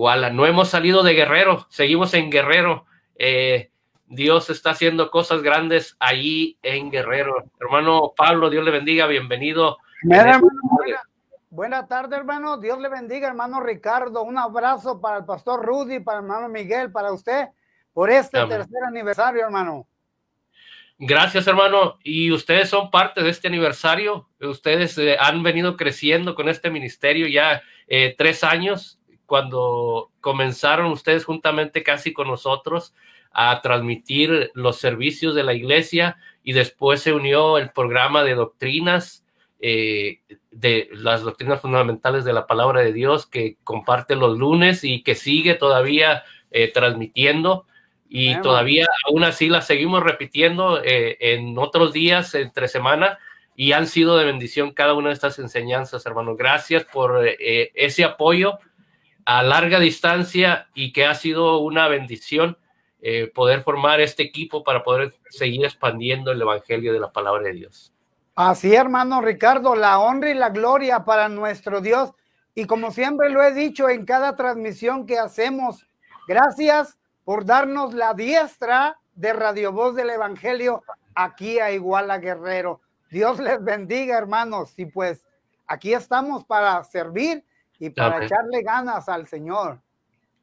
Iguala. No hemos salido de Guerrero, seguimos en Guerrero. Eh, Dios está haciendo cosas grandes allí en Guerrero. Hermano Pablo, Dios le bendiga, bienvenido. Buenas tardes, hermano. Dios le bendiga, hermano Ricardo. Un abrazo para el pastor Rudy, para el hermano Miguel, para usted, por este tercer aniversario, hermano. Gracias, hermano. Y ustedes son parte de este aniversario. Ustedes eh, han venido creciendo con este ministerio ya eh, tres años, cuando comenzaron ustedes juntamente casi con nosotros a transmitir los servicios de la iglesia y después se unió el programa de doctrinas, eh, de las doctrinas fundamentales de la palabra de Dios que comparte los lunes y que sigue todavía transmitiendo y todavía aún así las seguimos repitiendo eh, en otros días entre semana y han sido de bendición cada una de estas enseñanzas, hermano. Gracias por eh, ese apoyo a larga distancia y que ha sido una bendición eh, poder formar este equipo para poder seguir expandiendo el evangelio de la palabra de Dios. Así, hermano Ricardo, la honra y la gloria para nuestro Dios. Y como siempre lo he dicho en cada transmisión que hacemos, gracias por darnos la diestra de Radio Voz del Evangelio aquí a Iguala Guerrero. Dios les bendiga, hermanos. Y pues aquí estamos para servir y para echarle ganas al Señor.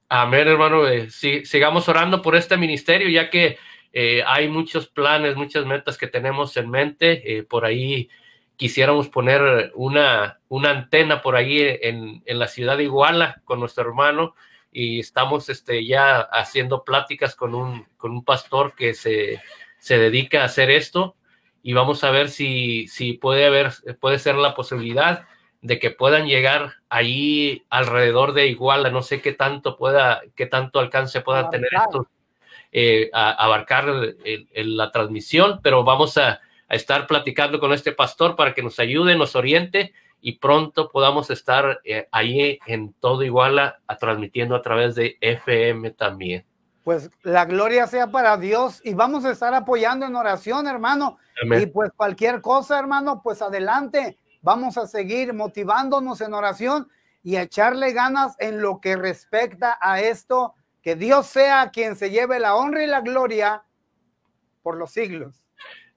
Amén, hermano. Eh, sigamos orando por este ministerio, ya que eh, hay muchos planes, muchas metas que tenemos en mente. Eh, por ahí quisiéramos poner una, una antena por ahí en, en la ciudad de Iguala con nuestro hermano y estamos este, ya haciendo pláticas con un, con un pastor que se, se dedica a hacer esto y vamos a ver si, si puede, haber, puede ser la posibilidad de que puedan llegar ahí alrededor de Iguala, no sé qué tanto pueda, qué tanto alcance puedan tener esto, eh, a, abarcar la transmisión, pero vamos a, a, estar platicando con este pastor para que nos ayude, nos oriente y pronto podamos estar eh, ahí en todo Iguala a, transmitiendo a través de FM también. Pues la gloria sea para Dios y vamos a estar apoyando en oración, hermano. Y pues cualquier cosa, hermano, pues adelante. Vamos a seguir motivándonos en oración y a echarle ganas en lo que respecta a esto. Que Dios sea quien se lleve la honra y la gloria por los siglos.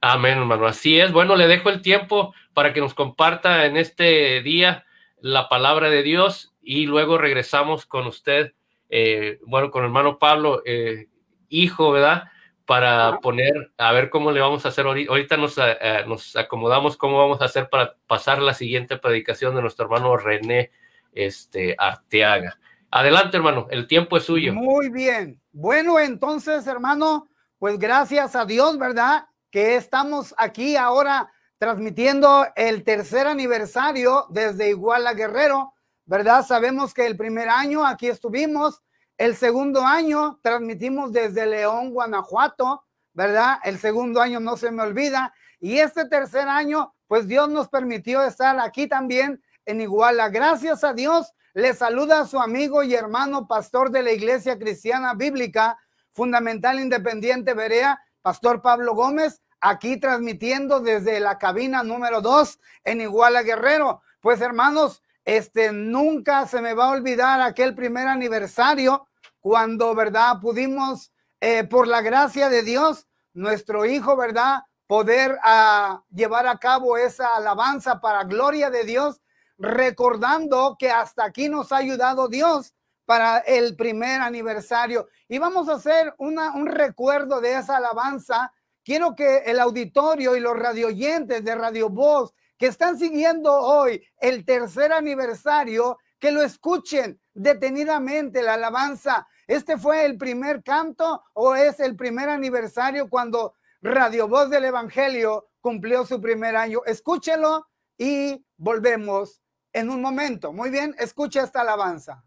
Amén, hermano. Así es. Bueno, le dejo el tiempo para que nos comparta en este día la palabra de Dios y luego regresamos con usted, eh, bueno, con hermano Pablo, eh, hijo, ¿verdad? Para poner, a ver cómo le vamos a hacer ahorita. Ahorita nos, eh, nos acomodamos cómo vamos a hacer para pasar la siguiente predicación de nuestro hermano René este, Arteaga. Adelante, hermano, el tiempo es suyo. Muy bien. Bueno, entonces, hermano, pues gracias a Dios, ¿verdad? que estamos aquí ahora transmitiendo el tercer aniversario desde Iguala Guerrero, ¿verdad? Sabemos que el primer año aquí estuvimos, el segundo año transmitimos desde León, Guanajuato, ¿verdad? El segundo año no se me olvida. Y este tercer año, pues Dios nos permitió estar aquí también en Iguala. Gracias a Dios, le saluda a su amigo y hermano pastor de la Iglesia Cristiana Bíblica Fundamental Independiente Berea, Pastor Pablo Gómez, aquí transmitiendo desde la cabina número 2 en Iguala Guerrero. Pues hermanos, este nunca se me va a olvidar aquel primer aniversario cuando, ¿verdad? Pudimos, eh, por la gracia de Dios, nuestro hijo, ¿verdad? Poder ah, llevar a cabo esa alabanza para gloria de Dios, recordando que hasta aquí nos ha ayudado Dios para el primer aniversario. Y vamos a hacer una, un recuerdo de esa alabanza. Quiero que el auditorio y los radioyentes de Radio Voz que están siguiendo hoy el tercer aniversario, que lo escuchen detenidamente la alabanza. ¿Este fue el primer canto o es el primer aniversario cuando Radio Voz del Evangelio cumplió su primer año? Escúchelo y volvemos en un momento. Muy bien, escucha esta alabanza.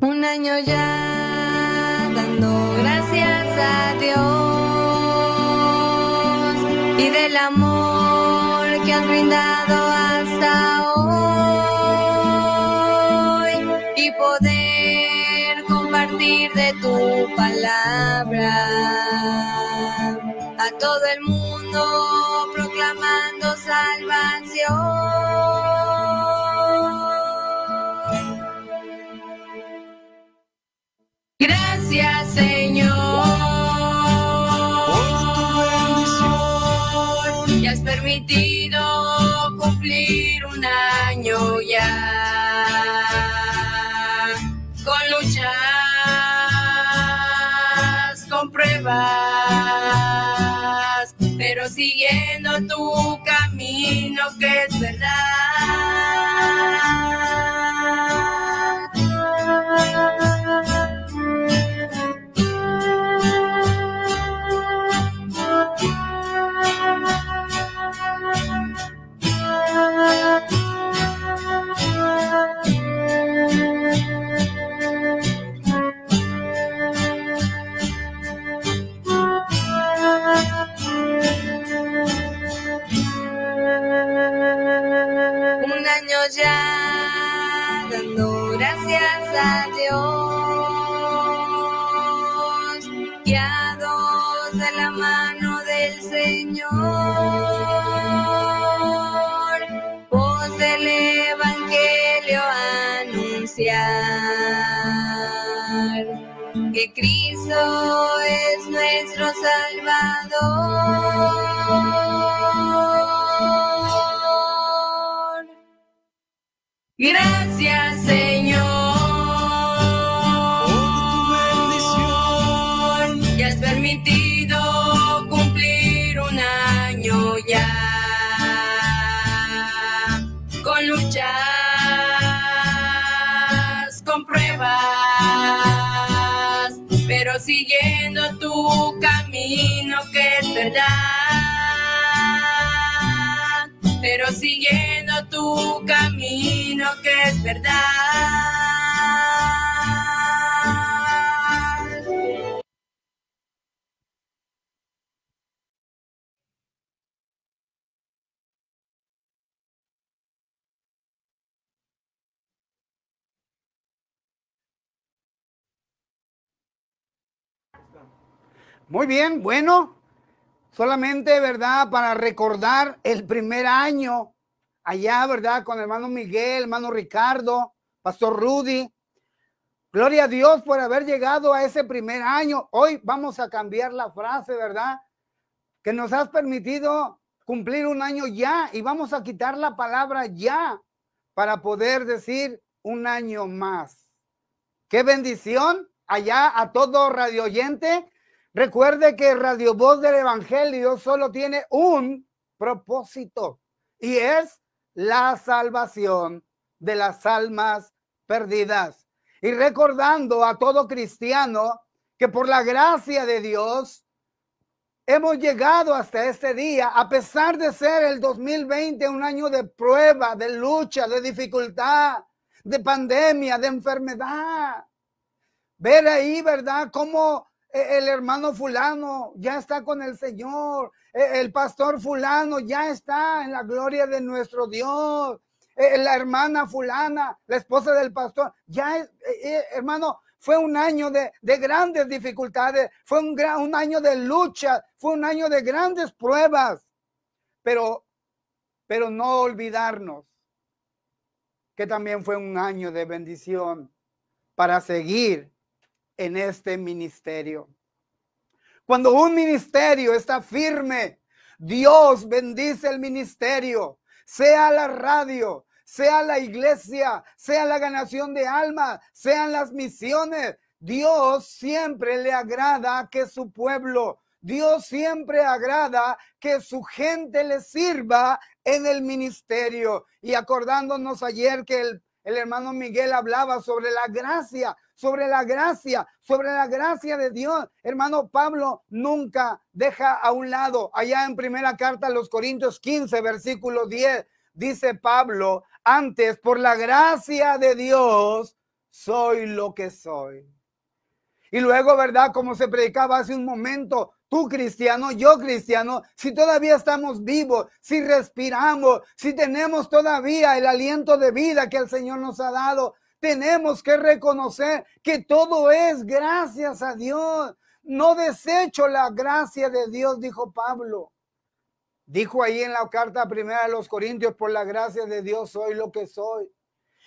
Un año ya has brindado hasta hoy y poder compartir de tu palabra a todo el mundo proclamando salvación. Gracias, Señor. Que es verdad. Ya dando gracias a Dios, guiados de la mano del Señor, voz del Evangelio anunciar que Cristo es nuestro Salvador. Gracias, Señor. Por tu bendición. Y has permitido cumplir un año ya. Con luchas, con pruebas, pero siguiendo tu camino que es verdad pero siguiendo tu camino que es verdad. Muy bien, bueno, Solamente, ¿verdad? Para recordar el primer año allá, ¿verdad? Con hermano Miguel, hermano Ricardo, Pastor Rudy. Gloria a Dios por haber llegado a ese primer año. Hoy vamos a cambiar la frase, ¿verdad? Que nos has permitido cumplir un año ya y vamos a quitar la palabra ya para poder decir un año más. Qué bendición allá a todo radio oyente Recuerde que Radio Voz del Evangelio solo tiene un propósito y es la salvación de las almas perdidas. Y recordando a todo cristiano que por la gracia de Dios hemos llegado hasta este día, a pesar de ser el 2020 un año de prueba, de lucha, de dificultad, de pandemia, de enfermedad. Ver ahí, ¿verdad? Cómo el hermano fulano ya está con el Señor, e, el pastor fulano ya está en la gloria de nuestro Dios, e, la hermana fulana, la esposa del pastor, ya, hermano, fue un año de, grandes dificultades, fue un, gran, un año de lucha, fue un año de grandes pruebas, pero, pero no olvidarnos que también fue un año de bendición para seguir en este ministerio. Cuando un ministerio está firme, Dios bendice el ministerio, sea la radio, sea la iglesia, sea la ganación de almas, sean las misiones. Dios siempre le agrada que su pueblo Dios siempre agrada que su gente le sirva en el ministerio. Y acordándonos ayer que el, el hermano Miguel hablaba sobre la gracia, sobre la gracia, sobre la gracia de Dios. Hermano Pablo nunca deja a un lado, allá en primera carta a los Corintios 15, versículo 10, dice Pablo, antes por la gracia de Dios soy lo que soy. Y luego, ¿verdad? Como se predicaba hace un momento, tú cristiano, yo cristiano, si todavía estamos vivos, si respiramos, si tenemos todavía el aliento de vida que el Señor nos ha dado, tenemos que reconocer que todo es gracias a Dios. No desecho la gracia de Dios, dijo Pablo. Dijo ahí en la carta primera de los Corintios, por la gracia de Dios soy lo que soy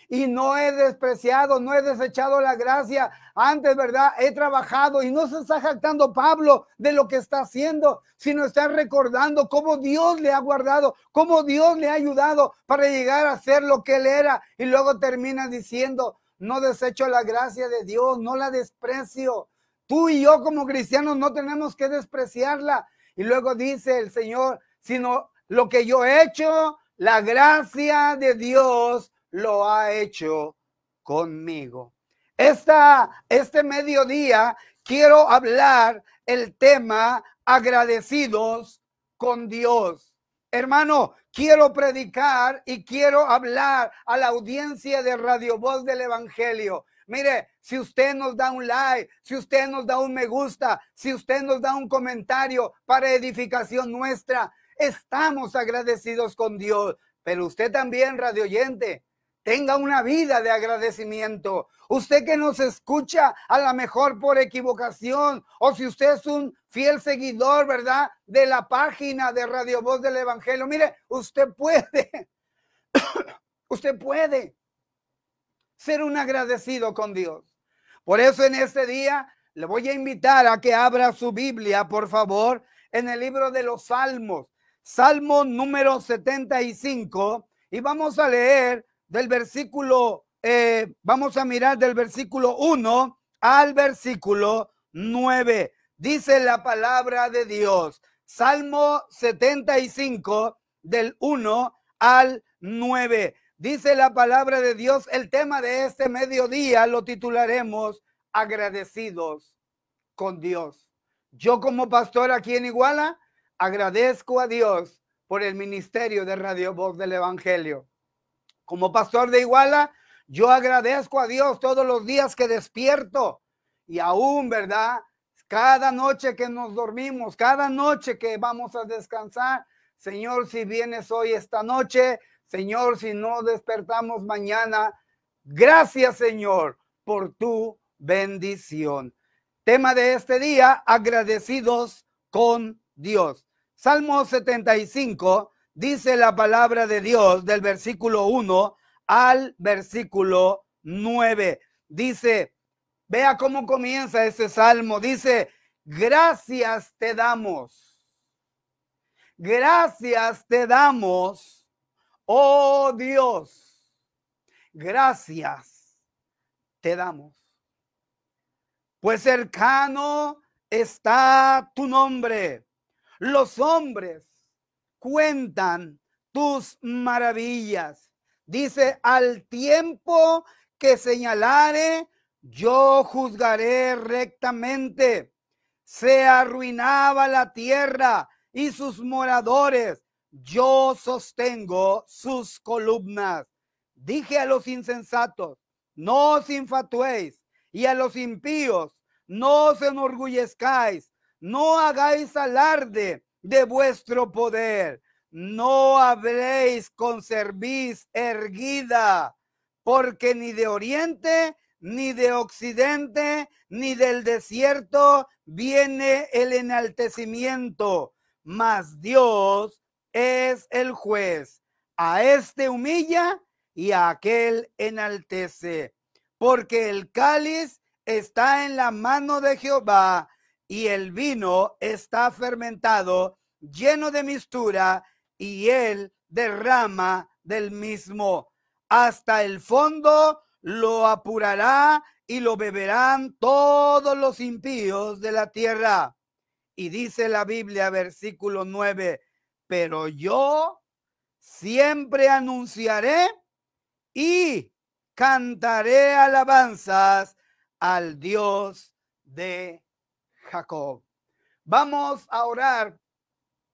y no he despreciado, no he desechado la gracia. Antes, ¿verdad? He trabajado y no se está jactando Pablo de lo que está haciendo, sino está recordando cómo Dios le ha guardado, cómo Dios le ha ayudado para llegar a ser lo que él era. Y luego termina diciendo, no desecho la gracia de Dios, no la desprecio. Tú y yo como cristianos no tenemos que despreciarla. Y luego dice el Señor, sino lo que yo he hecho, la gracia de Dios lo ha hecho conmigo. Esta, este mediodía quiero hablar el tema agradecidos con Dios. Hermano, quiero predicar y quiero hablar a la audiencia de Radio Voz del Evangelio. Mire, si usted nos da un like, si usted nos da un me gusta, si usted nos da un comentario para edificación nuestra, estamos agradecidos con Dios. Pero usted también, radio oyente, tenga una vida de agradecimiento. Usted que nos escucha a lo mejor por equivocación o si usted es un fiel seguidor, ¿verdad? De la página de Radio Voz del Evangelio. Mire, usted puede, usted puede ser un agradecido con Dios. Por eso en este día le voy a invitar a que abra su Biblia, por favor, en el libro de los Salmos, Salmo número 75, y vamos a leer del versículo, eh, vamos a mirar del versículo 1 al versículo 9. Dice la palabra de Dios. Salmo 75 del 1 al 9. Dice la palabra de Dios, el tema de este mediodía lo titularemos agradecidos con Dios. Yo como pastor aquí en Iguala agradezco a Dios por el ministerio de Radio Voz del Evangelio. Como pastor de Iguala, yo agradezco a Dios todos los días que despierto y aún, ¿verdad? Cada noche que nos dormimos, cada noche que vamos a descansar, Señor, si vienes hoy esta noche, Señor, si no despertamos mañana, gracias, Señor, por tu bendición. Tema de este día, agradecidos con Dios. Salmo 75 dice la palabra de Dios del versículo 1 al versículo 9. Dice, vea cómo comienza ese salmo. Dice, gracias te damos. Gracias te damos, oh Dios. Gracias te damos. Pues cercano está tu nombre. Los hombres cuentan tus maravillas. Dice, al tiempo que señalare, yo juzgaré rectamente. Se arruinaba la tierra y sus moradores. Yo sostengo sus columnas. Dije a los insensatos, no os infatuéis, y a los impíos, no os enorgullezcáis, no hagáis alarde de vuestro poder. No habréis con cerviz erguida, porque ni de oriente, ni de occidente, ni del desierto viene el enaltecimiento, mas Dios es el juez. A este humilla y a aquel enaltece, porque el cáliz está en la mano de Jehová y el vino está fermentado, lleno de mistura, y él derrama del mismo. Hasta el fondo lo apurará y lo beberán todos los impíos de la tierra. Y dice la Biblia, versículo 9, pero yo siempre anunciaré y cantaré alabanzas al Dios de Jacob. Vamos a orar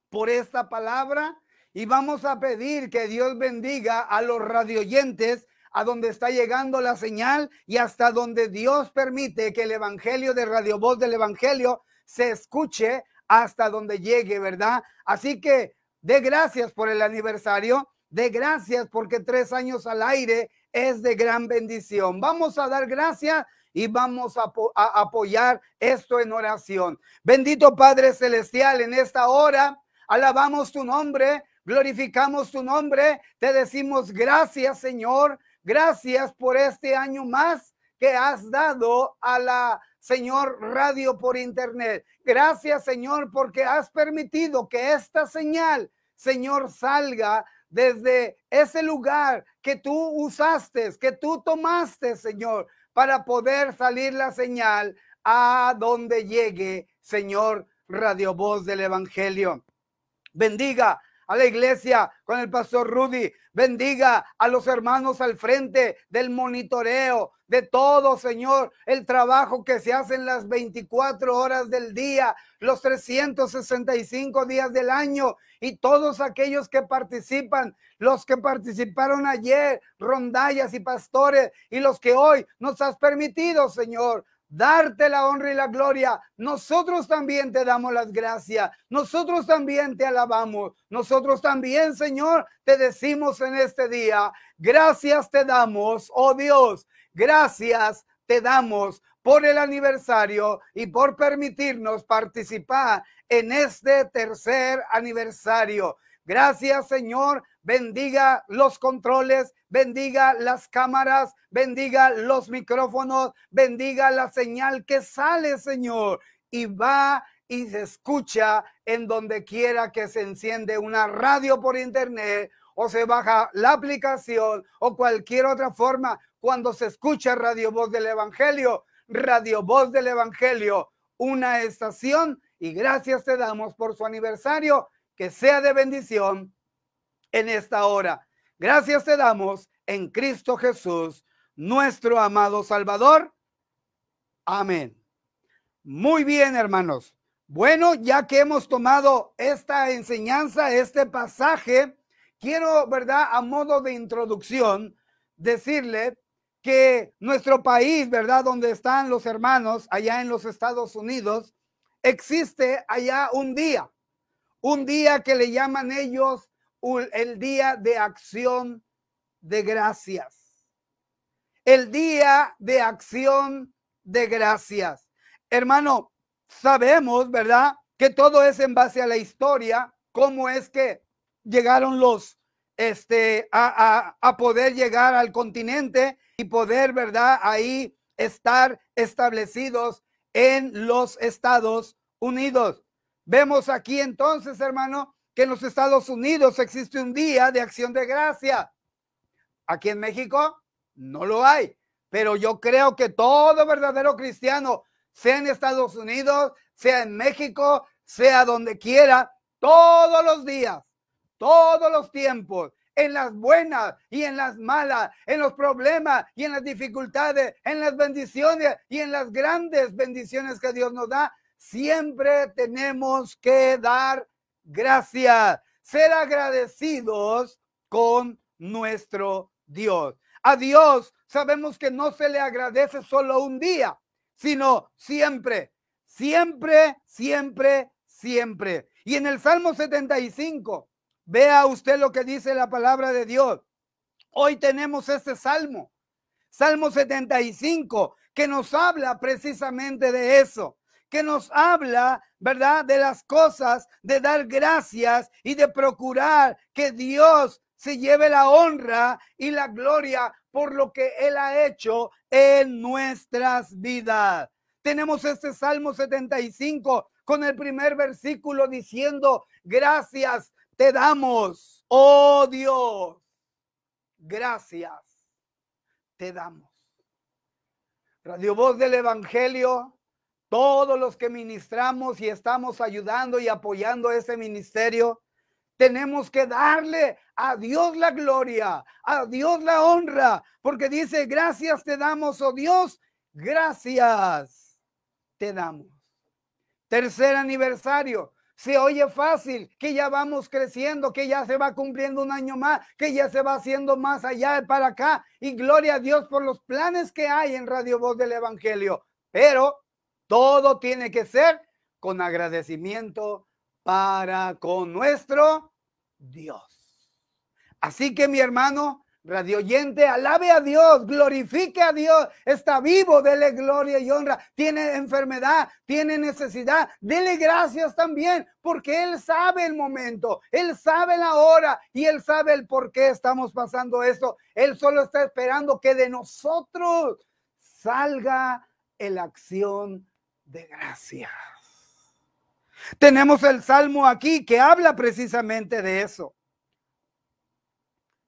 por esta palabra y vamos a pedir que Dios bendiga a los radioyentes a donde está llegando la señal y hasta donde Dios permite que el evangelio de Radio Voz del Evangelio se escuche hasta donde llegue, ¿verdad? Así que de gracias por el aniversario, de gracias porque tres años al aire es de gran bendición. Vamos a dar gracias y vamos a, apoyar esto en oración. Bendito Padre Celestial, en esta hora alabamos tu nombre, glorificamos tu nombre, te decimos gracias Señor, gracias por este año más que has dado a la Señor radio por internet. Gracias Señor porque has permitido que esta señal, Señor, salga desde ese lugar que tú usaste, que tú tomaste, Señor, para poder salir la señal a donde llegue, Señor, Radio Voz del Evangelio. Bendiga a la iglesia con el pastor Rudy. Bendiga a los hermanos al frente del monitoreo, de todo, Señor, el trabajo que se hace en las 24 horas del día, los 365 días del año y todos aquellos que participan, los que participaron ayer, rondallas y pastores y los que hoy nos has permitido, Señor, darte la honra y la gloria. Nosotros también te damos las gracias. Nosotros también te alabamos. Nosotros también, Señor, te decimos en este día, gracias te damos, oh Dios, gracias te damos por el aniversario y por permitirnos participar en este tercer aniversario. Gracias, Señor. Bendiga los controles, bendiga las cámaras, bendiga los micrófonos, bendiga la señal que sale, Señor, y va y se escucha en donde quiera que se enciende una radio por internet o se baja la aplicación o cualquier otra forma cuando se escucha Radio Voz del Evangelio, Radio Voz del Evangelio, una estación y gracias te damos por su aniversario, que sea de bendición en esta hora. Gracias te damos en Cristo Jesús, nuestro amado Salvador. Amén. Muy bien, hermanos. Bueno, ya que hemos tomado esta enseñanza, este pasaje, quiero, ¿verdad? A modo de introducción, decirle que nuestro país, ¿verdad? Donde están los hermanos, allá en los Estados Unidos, existe allá un día, un día que le llaman ellos el día de acción de gracias. El día de acción de gracias. Hermano, sabemos, ¿verdad? Que todo es en base a la historia, cómo es que llegaron los, este, a, a, a poder llegar al continente y poder, ¿verdad? Ahí estar establecidos en los Estados Unidos. Vemos aquí entonces, hermano, que en los Estados Unidos existe un día de acción de gracia. Aquí en México no lo hay, pero yo creo que todo verdadero cristiano, sea en Estados Unidos, sea en México, sea donde quiera, todos los días, todos los tiempos, en las buenas y en las malas, en los problemas y en las dificultades, en las bendiciones y en las grandes bendiciones que Dios nos da, siempre tenemos que dar gracias, ser agradecidos con nuestro Dios. A Dios sabemos que no se le agradece solo un día, sino siempre, siempre, siempre, siempre. Y en el Salmo 75, vea usted lo que dice la palabra de Dios. Hoy tenemos este salmo, Salmo 75, que nos habla precisamente de eso que nos habla, ¿verdad? De las cosas, de dar gracias y de procurar que Dios se lleve la honra y la gloria por lo que Él ha hecho en nuestras vidas. Tenemos este Salmo 75 con el primer versículo diciendo, gracias te damos, oh Dios, gracias te damos. Radio Voz del Evangelio todos los que ministramos y estamos ayudando y apoyando ese ministerio, tenemos que darle a Dios la gloria, a Dios la honra, porque dice, gracias te damos, oh Dios, gracias te damos. Tercer aniversario. Se oye fácil, que ya vamos creciendo, que ya se va cumpliendo un año más, que ya se va haciendo más allá para acá. Y gloria a Dios por los planes que hay en Radio Voz del Evangelio. Pero todo tiene que ser con agradecimiento para con nuestro Dios. Así que mi hermano, Radio oyente, alabe a Dios, glorifique a Dios, está vivo, dele gloria y honra, tiene enfermedad, tiene necesidad, dele gracias también, porque Él sabe el momento, Él sabe la hora y Él sabe el por qué estamos pasando esto. Él solo está esperando que de nosotros salga la acción de gracias. Tenemos el salmo aquí que habla precisamente de eso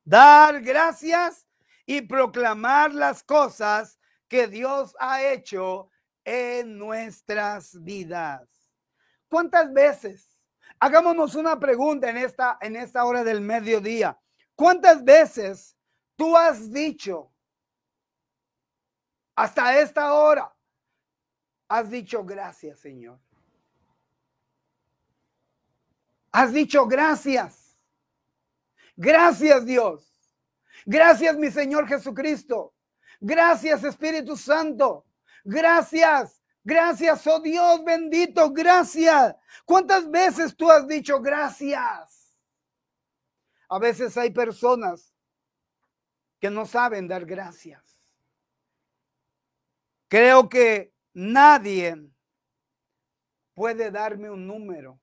dar gracias y proclamar las cosas que Dios ha hecho en nuestras vidas. ¿Cuántas veces? Hagámonos una pregunta en esta, en esta hora del mediodía. ¿Cuántas veces tú has dicho hasta esta hora? Has dicho gracias, Señor. Has dicho gracias. Gracias Dios. Gracias mi Señor Jesucristo. Gracias Espíritu Santo. Gracias. Gracias, oh Dios bendito. Gracias. ¿Cuántas veces tú has dicho gracias? A veces hay personas que no saben dar gracias. Creo que nadie puede darme un número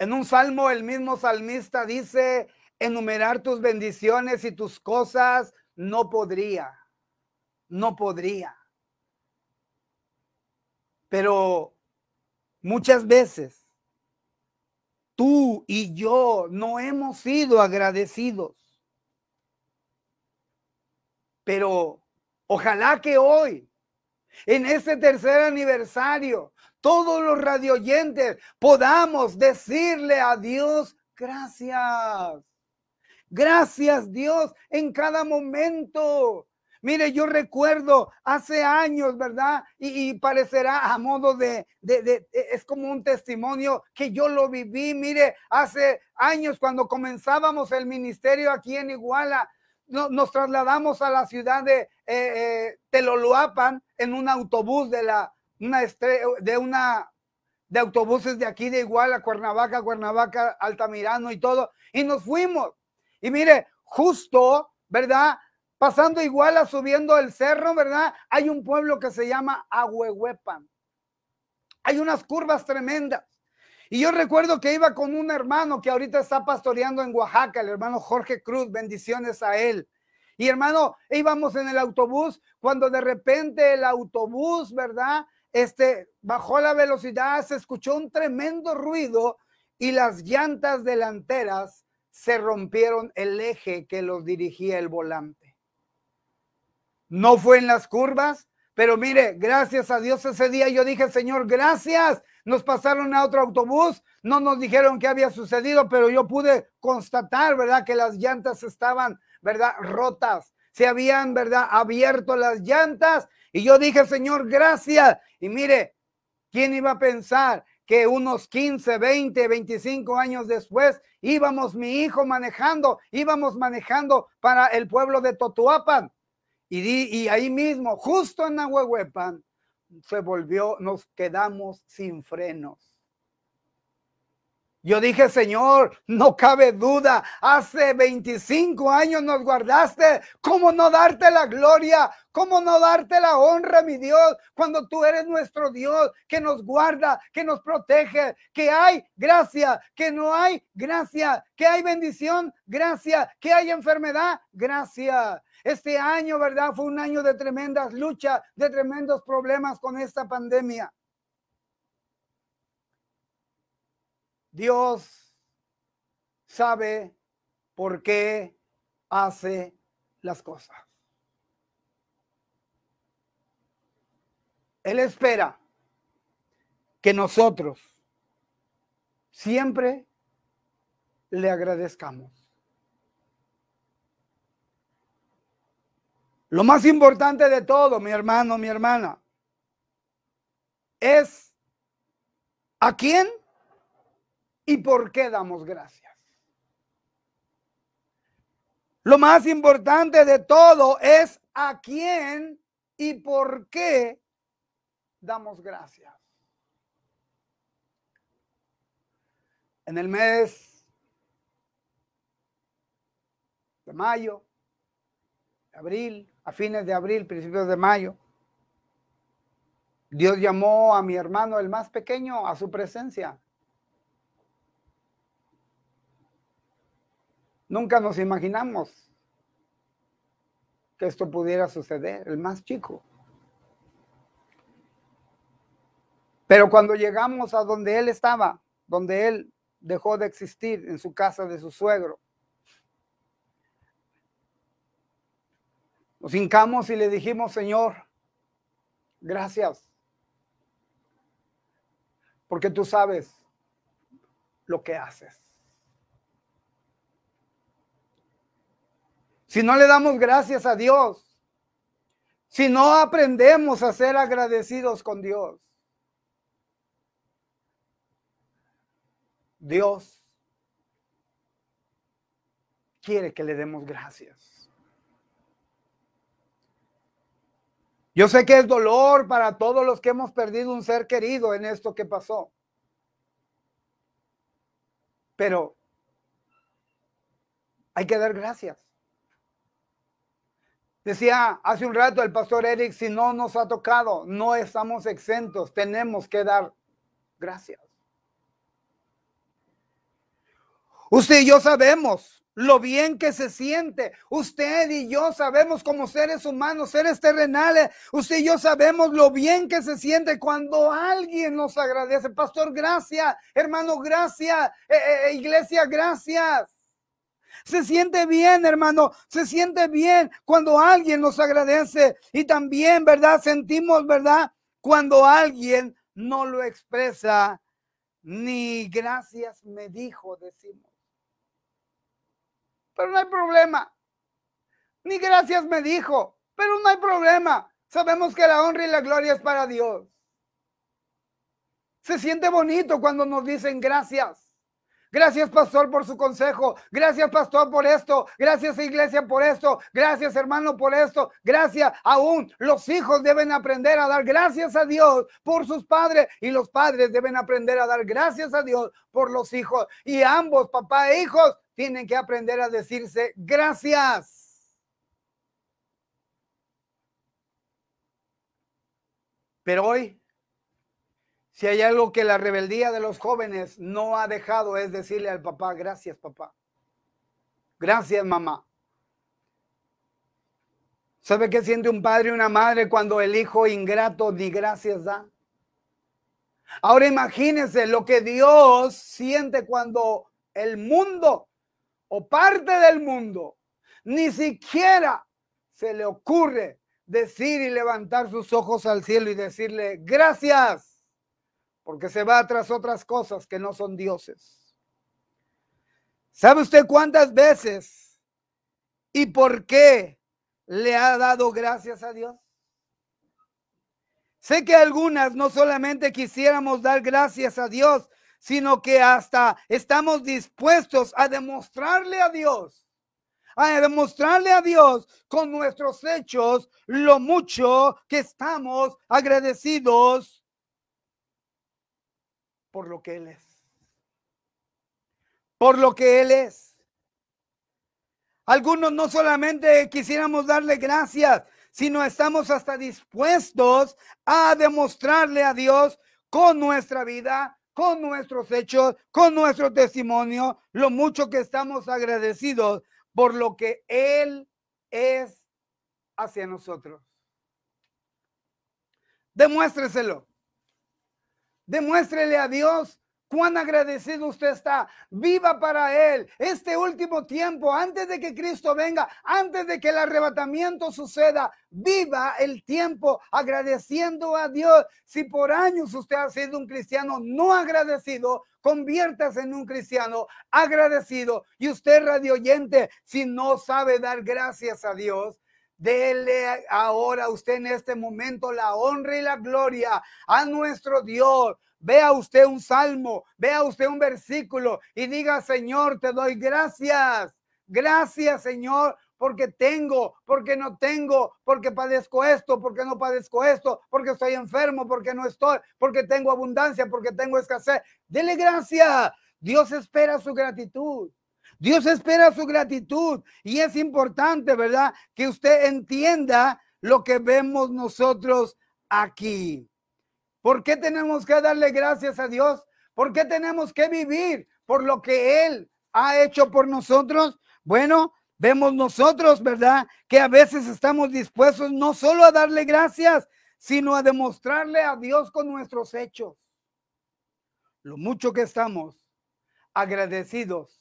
en un salmo el mismo salmista dice, enumerar tus bendiciones y tus cosas no podría, no podría. Pero muchas veces tú y yo no hemos sido agradecidos. Pero ojalá que hoy, en este tercer aniversario, todos los radioyentes podamos decirle a Dios gracias. Gracias Dios en cada momento. Mire, yo recuerdo hace años, ¿verdad? Y, parecerá a modo de, de, es como un testimonio que yo lo viví. Mire, hace años cuando comenzábamos el ministerio aquí en Iguala, nos trasladamos a la ciudad de eh, eh, Teloluapan en un autobús de la, una de una de autobuses de aquí de Iguala, Cuernavaca, Cuernavaca, Altamirano y todo, y nos fuimos. Y mire, justo, ¿verdad? Pasando Iguala, subiendo el cerro, ¿verdad? Hay un pueblo que se llama Ahuehuepan. Hay unas curvas tremendas. Y yo recuerdo que iba con un hermano que ahorita está pastoreando en Oaxaca, el hermano Jorge Cruz, bendiciones a él. Y hermano, íbamos en el autobús cuando de repente el autobús, ¿verdad? Este, bajó la velocidad, se escuchó un tremendo ruido y las llantas delanteras se rompieron el eje que los dirigía el volante. No fue en las curvas, pero mire, gracias a Dios ese día yo dije, Señor, gracias. Nos pasaron a otro autobús, no nos dijeron qué había sucedido, pero yo pude constatar, ¿verdad? Que las llantas estaban, ¿verdad? Rotas. Se habían, ¿verdad? Abierto las llantas y yo dije, Señor, gracias. Y mire, ¿quién iba a pensar que unos 15, 20, 25 años después íbamos mi hijo manejando, íbamos manejando para el pueblo de Totuapan? Y, y ahí mismo, justo en Nahuehuepan, se volvió, nos quedamos sin frenos. Yo dije, Señor, no cabe duda, hace 25 años nos guardaste. ¿Cómo no darte la gloria? ¿Cómo no darte la honra, mi Dios, cuando tú eres nuestro Dios que nos guarda, que nos protege, que hay gracia, que no hay gracia, que hay bendición, gracia, que hay enfermedad, gracia. Este año, ¿verdad? Fue un año de tremendas luchas, de tremendos problemas con esta pandemia. Dios sabe por qué hace las cosas. Él espera que nosotros siempre le agradezcamos. Lo más importante de todo, mi hermano, mi hermana, es a quién y por qué damos gracias. Lo más importante de todo es a quién y por qué damos gracias. En el mes de mayo, abril, a fines de abril, principios de mayo, Dios llamó a mi hermano, el más pequeño, a su presencia. Nunca nos imaginamos que esto pudiera suceder, el más chico. Pero cuando llegamos a donde él estaba, donde él dejó de existir en su casa de su suegro, nos hincamos y le dijimos, Señor, gracias, porque tú sabes lo que haces. Si no le damos gracias a Dios, si no aprendemos a ser agradecidos con Dios, Dios quiere que le demos gracias. Yo sé que es dolor para todos los que hemos perdido un ser querido en esto que pasó. Pero hay que dar gracias. Decía hace un rato el pastor Eric, si no nos ha tocado, no estamos exentos, tenemos que dar gracias. Usted y yo sabemos lo bien que se siente. Usted y yo sabemos como seres humanos, seres terrenales, usted y yo sabemos lo bien que se siente cuando alguien nos agradece. Pastor, gracias. Hermano, gracias. Eh, eh, eh, iglesia, gracias. Se siente bien, hermano. Se siente bien cuando alguien nos agradece. Y también, ¿verdad? Sentimos, ¿verdad? Cuando alguien no lo expresa. Ni gracias me dijo, decimos. Pero no hay problema. Ni gracias me dijo. Pero no hay problema. Sabemos que la honra y la gloria es para Dios. Se siente bonito cuando nos dicen gracias. Gracias, pastor, por su consejo. Gracias, pastor, por esto. Gracias, iglesia, por esto. Gracias, hermano, por esto. Gracias. Aún los hijos deben aprender a dar gracias a Dios por sus padres y los padres deben aprender a dar gracias a Dios por los hijos. Y ambos, papá e hijos, tienen que aprender a decirse gracias. Pero hoy si hay algo que la rebeldía de los jóvenes no ha dejado es decirle al papá, gracias papá. Gracias mamá. ¿Sabe qué siente un padre y una madre cuando el hijo ingrato ni gracias da? Ahora imagínense lo que Dios siente cuando el mundo o parte del mundo ni siquiera se le ocurre decir y levantar sus ojos al cielo y decirle gracias porque se va tras otras cosas que no son dioses. ¿Sabe usted cuántas veces y por qué le ha dado gracias a Dios? Sé que algunas no solamente quisiéramos dar gracias a Dios, sino que hasta estamos dispuestos a demostrarle a Dios, a demostrarle a Dios con nuestros hechos lo mucho que estamos agradecidos por lo que Él es. Por lo que Él es. Algunos no solamente quisiéramos darle gracias, sino estamos hasta dispuestos a demostrarle a Dios con nuestra vida, con nuestros hechos, con nuestro testimonio, lo mucho que estamos agradecidos por lo que Él es hacia nosotros. Demuéstreselo. Demuéstrele a Dios cuán agradecido usted está. Viva para Él este último tiempo, antes de que Cristo venga, antes de que el arrebatamiento suceda. Viva el tiempo agradeciendo a Dios. Si por años usted ha sido un cristiano no agradecido, conviértase en un cristiano agradecido. Y usted, radio oyente, si no sabe dar gracias a Dios, Dele ahora usted en este momento la honra y la gloria a nuestro Dios. Vea usted un salmo, vea usted un versículo y diga, Señor, te doy gracias. Gracias, Señor, porque tengo, porque no tengo, porque padezco esto, porque no padezco esto, porque estoy enfermo, porque no estoy, porque tengo abundancia, porque tengo escasez. Dele gracias. Dios espera su gratitud. Dios espera su gratitud y es importante, ¿verdad? Que usted entienda lo que vemos nosotros aquí. ¿Por qué tenemos que darle gracias a Dios? ¿Por qué tenemos que vivir por lo que Él ha hecho por nosotros? Bueno, vemos nosotros, ¿verdad? Que a veces estamos dispuestos no solo a darle gracias, sino a demostrarle a Dios con nuestros hechos. Lo mucho que estamos agradecidos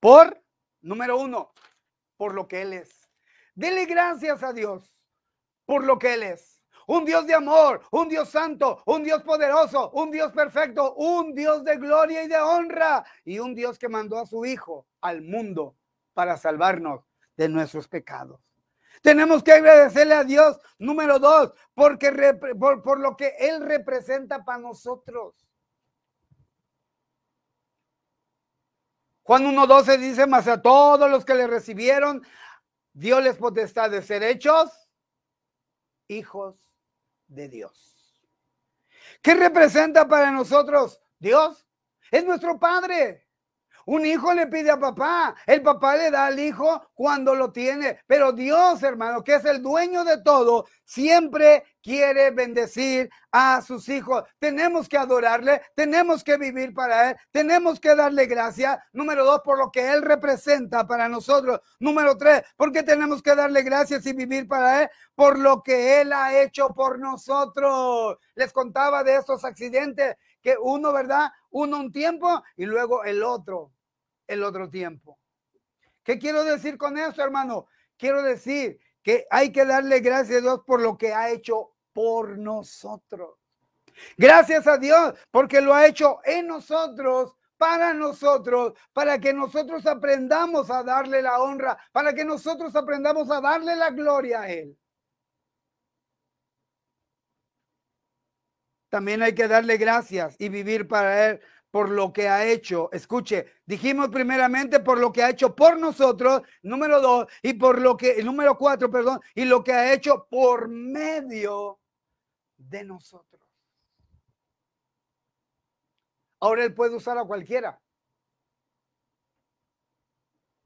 por, número uno, por lo que Él es. Dele gracias a Dios por lo que Él es un Dios de amor, un Dios santo, un Dios poderoso, un Dios perfecto, un Dios de gloria y de honra y un Dios que mandó a su Hijo al mundo para salvarnos de nuestros pecados. Tenemos que agradecerle a Dios, número dos, porque por, por lo que Él representa para nosotros. Juan 1.12 dice, más a todos los que le recibieron, Dios les potestad de ser hechos hijos de Dios. ¿Qué representa para nosotros Dios? Es nuestro Padre. Un hijo le pide a papá, el papá le da al hijo cuando lo tiene, pero Dios, hermano, que es el dueño de todo, siempre quiere bendecir a sus hijos. Tenemos que adorarle, tenemos que vivir para Él, tenemos que darle gracias. Número dos, por lo que Él representa para nosotros. Número tres, porque tenemos que darle gracias y vivir para Él, por lo que Él ha hecho por nosotros. Les contaba de estos accidentes que uno, ¿verdad? Uno un tiempo y luego el otro el otro tiempo. ¿Qué quiero decir con esto, hermano? Quiero decir que hay que darle gracias a Dios por lo que ha hecho por nosotros. Gracias a Dios porque lo ha hecho en nosotros, para nosotros, para que nosotros aprendamos a darle la honra, para que nosotros aprendamos a darle la gloria a Él. También hay que darle gracias y vivir para Él por lo que ha hecho. Escuche, dijimos primeramente por lo que ha hecho por nosotros, número dos, y por lo que, número cuatro, perdón, y lo que ha hecho por medio de nosotros. Ahora él puede usar a cualquiera.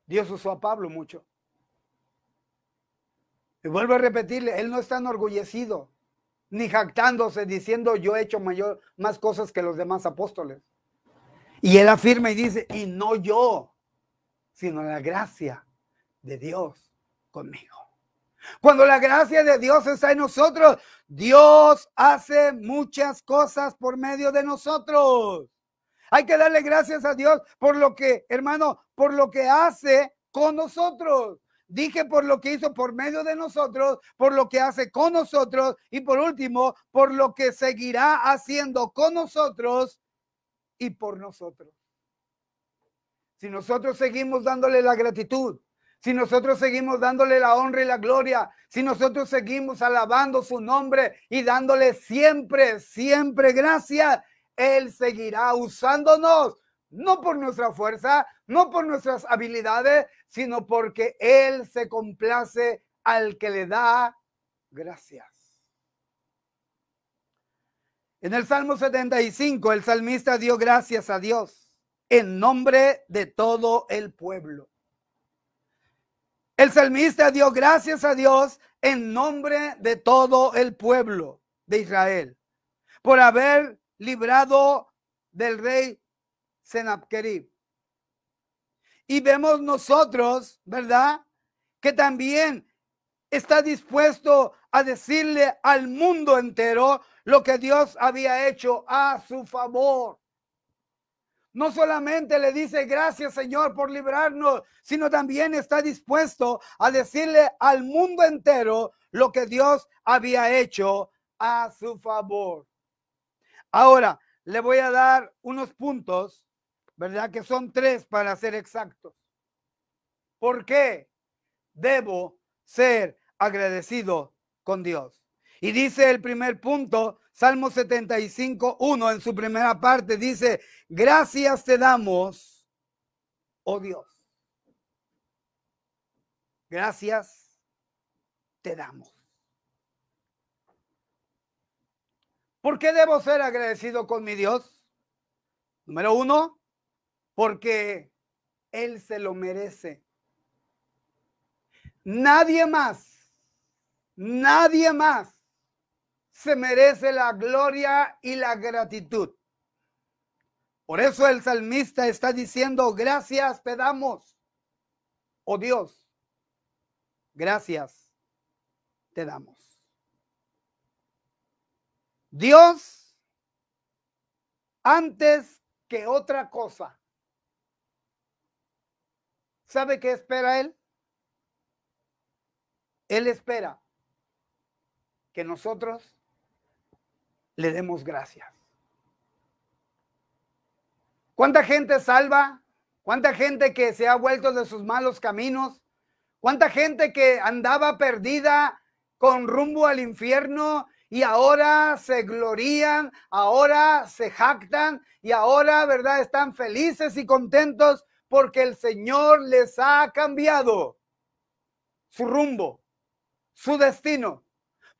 Dios usó a Pablo mucho. Y vuelvo a repetirle, él no está enorgullecido, ni jactándose diciendo yo he hecho mayor, más cosas que los demás apóstoles. Y él afirma y dice, y no yo, sino la gracia de Dios conmigo. Cuando la gracia de Dios está en nosotros, Dios hace muchas cosas por medio de nosotros. Hay que darle gracias a Dios por lo que, hermano, por lo que hace con nosotros. Dije por lo que hizo por medio de nosotros, por lo que hace con nosotros y por último, por lo que seguirá haciendo con nosotros y por nosotros. Si nosotros seguimos dándole la gratitud, si nosotros seguimos dándole la honra y la gloria, si nosotros seguimos alabando su nombre y dándole siempre, siempre gracias, Él seguirá usándonos, no por nuestra fuerza, no por nuestras habilidades, sino porque Él se complace al que le da gracias. En el Salmo 75, el salmista dio gracias a Dios en nombre de todo el pueblo. El salmista dio gracias a Dios en nombre de todo el pueblo de Israel por haber librado del rey Sennacherib. Y vemos nosotros, ¿verdad? Que también está dispuesto a decirle al mundo entero lo que Dios había hecho a su favor. no solamente le dice gracias Señor por librarnos, sino también está dispuesto a decirle al mundo entero lo que Dios había hecho a su favor. Ahora, le voy a dar unos puntos, ¿verdad? Que son tres para ser exactos. ¿Por qué debo ser agradecido con Dios? Y dice el primer punto, Salmo 75, 1 en su primera parte, dice, gracias te damos, oh Dios. Gracias te damos. ¿Por qué debo ser agradecido con mi Dios? Número uno, porque Él se lo merece. Nadie más, nadie más se merece la gloria y la gratitud. Por eso el salmista está diciendo, gracias te damos, oh Dios, gracias te damos. Dios, antes que otra cosa, ¿sabe qué espera Él? Él espera que nosotros le demos gracias. ¿Cuánta gente salva? ¿Cuánta gente que se ha vuelto de sus malos caminos? ¿Cuánta gente que andaba perdida con rumbo al infierno y ahora se glorían, ahora se jactan y ahora, ¿verdad? Están felices y contentos porque el Señor les ha cambiado su rumbo, su destino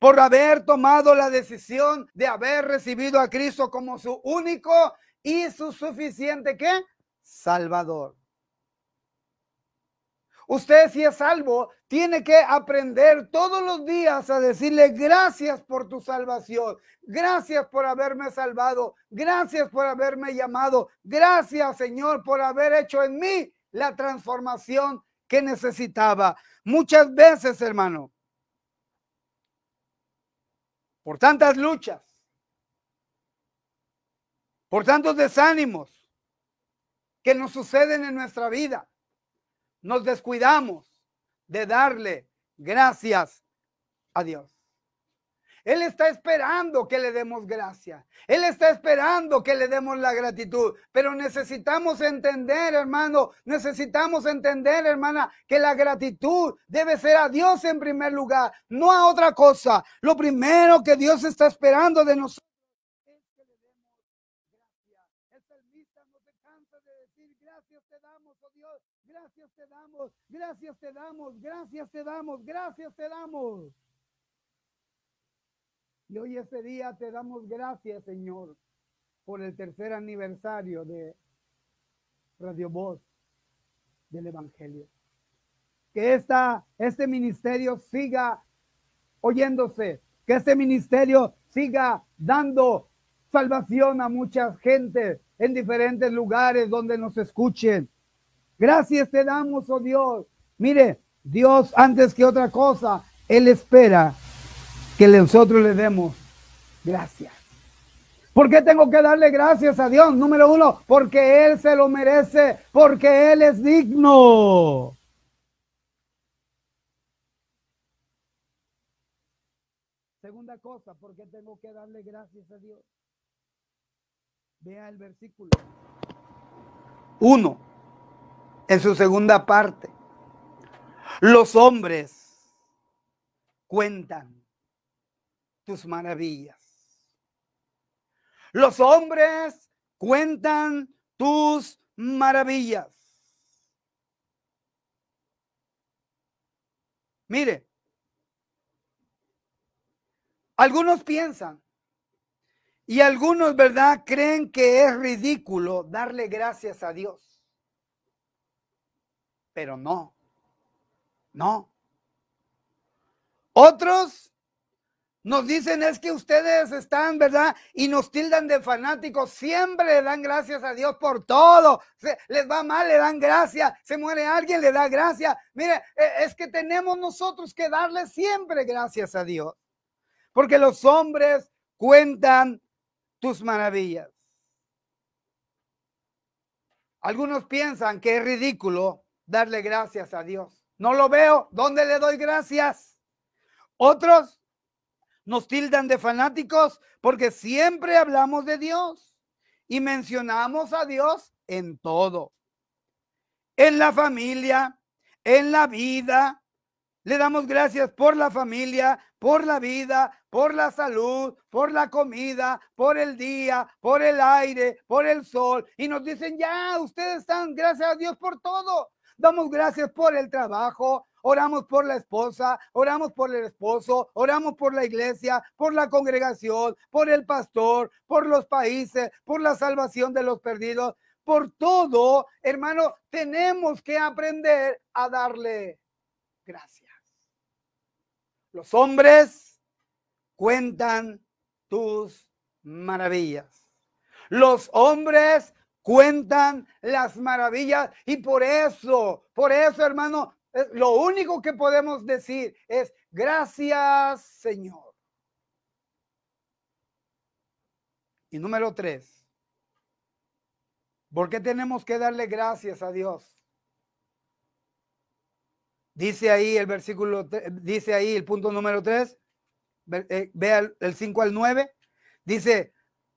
por haber tomado la decisión de haber recibido a Cristo como su único y su suficiente ¿qué? Salvador. Usted si es salvo, tiene que aprender todos los días a decirle gracias por tu salvación, gracias por haberme salvado, gracias por haberme llamado, gracias Señor por haber hecho en mí la transformación que necesitaba. Muchas veces, hermano, por tantas luchas, por tantos desánimos que nos suceden en nuestra vida, nos descuidamos de darle gracias a Dios. Él está esperando que le demos gracia. Él está esperando que le demos la gratitud. Pero necesitamos entender, hermano, necesitamos entender, hermana, que la gratitud debe ser a Dios en primer lugar, no a otra cosa. Lo primero que Dios está esperando de nosotros oh gracias te damos, gracias te damos, gracias te damos, gracias te damos. Y hoy ese día te damos gracias, Señor, por el tercer aniversario de Radio Voz del Evangelio. Que esta, este ministerio siga oyéndose, que este ministerio siga dando salvación a mucha gente en diferentes lugares donde nos escuchen. Gracias te damos, oh Dios. Mire, Dios antes que otra cosa, Él espera que nosotros le demos gracias. ¿Por qué tengo que darle gracias a Dios? Número uno, porque Él se lo merece, porque Él es digno. Segunda cosa, ¿por qué tengo que darle gracias a Dios? Vea el versículo. Uno, en su segunda parte. Los hombres cuentan tus maravillas. Los hombres cuentan tus maravillas. Mire, algunos piensan y algunos, ¿verdad?, creen que es ridículo darle gracias a Dios. Pero no, no. Otros nos dicen es que ustedes están, ¿verdad? Y nos tildan de fanáticos. Siempre le dan gracias a Dios por todo. Se, les va mal, le dan gracias. Se muere alguien, le da gracias. Mire, e, es que tenemos nosotros que darle siempre gracias a Dios. Porque los hombres cuentan tus maravillas. Algunos piensan que es ridículo darle gracias a Dios. No lo veo. ¿Dónde le doy gracias? Otros nos tildan de fanáticos porque siempre hablamos de Dios y mencionamos a Dios en todo. En la familia, en la vida. Le damos gracias por la familia, por la vida, por la salud, por la comida, por el día, por el aire, por el sol. Y nos dicen, ya, ustedes están, gracias a Dios por todo. Damos gracias por el trabajo, oramos por la esposa, oramos por el esposo, oramos por la iglesia, por la congregación, por el pastor, por los países, por la salvación de los perdidos, por todo, hermano, tenemos que aprender a darle gracias. Los hombres cuentan tus maravillas. Los hombres cuentan las maravillas y por eso, por eso, hermano, lo único que podemos decir es gracias, Señor. Y número tres, ¿por qué tenemos que darle gracias a Dios? Dice ahí el versículo, dice ahí el punto número tres, eh, vea el 5 al 9, dice,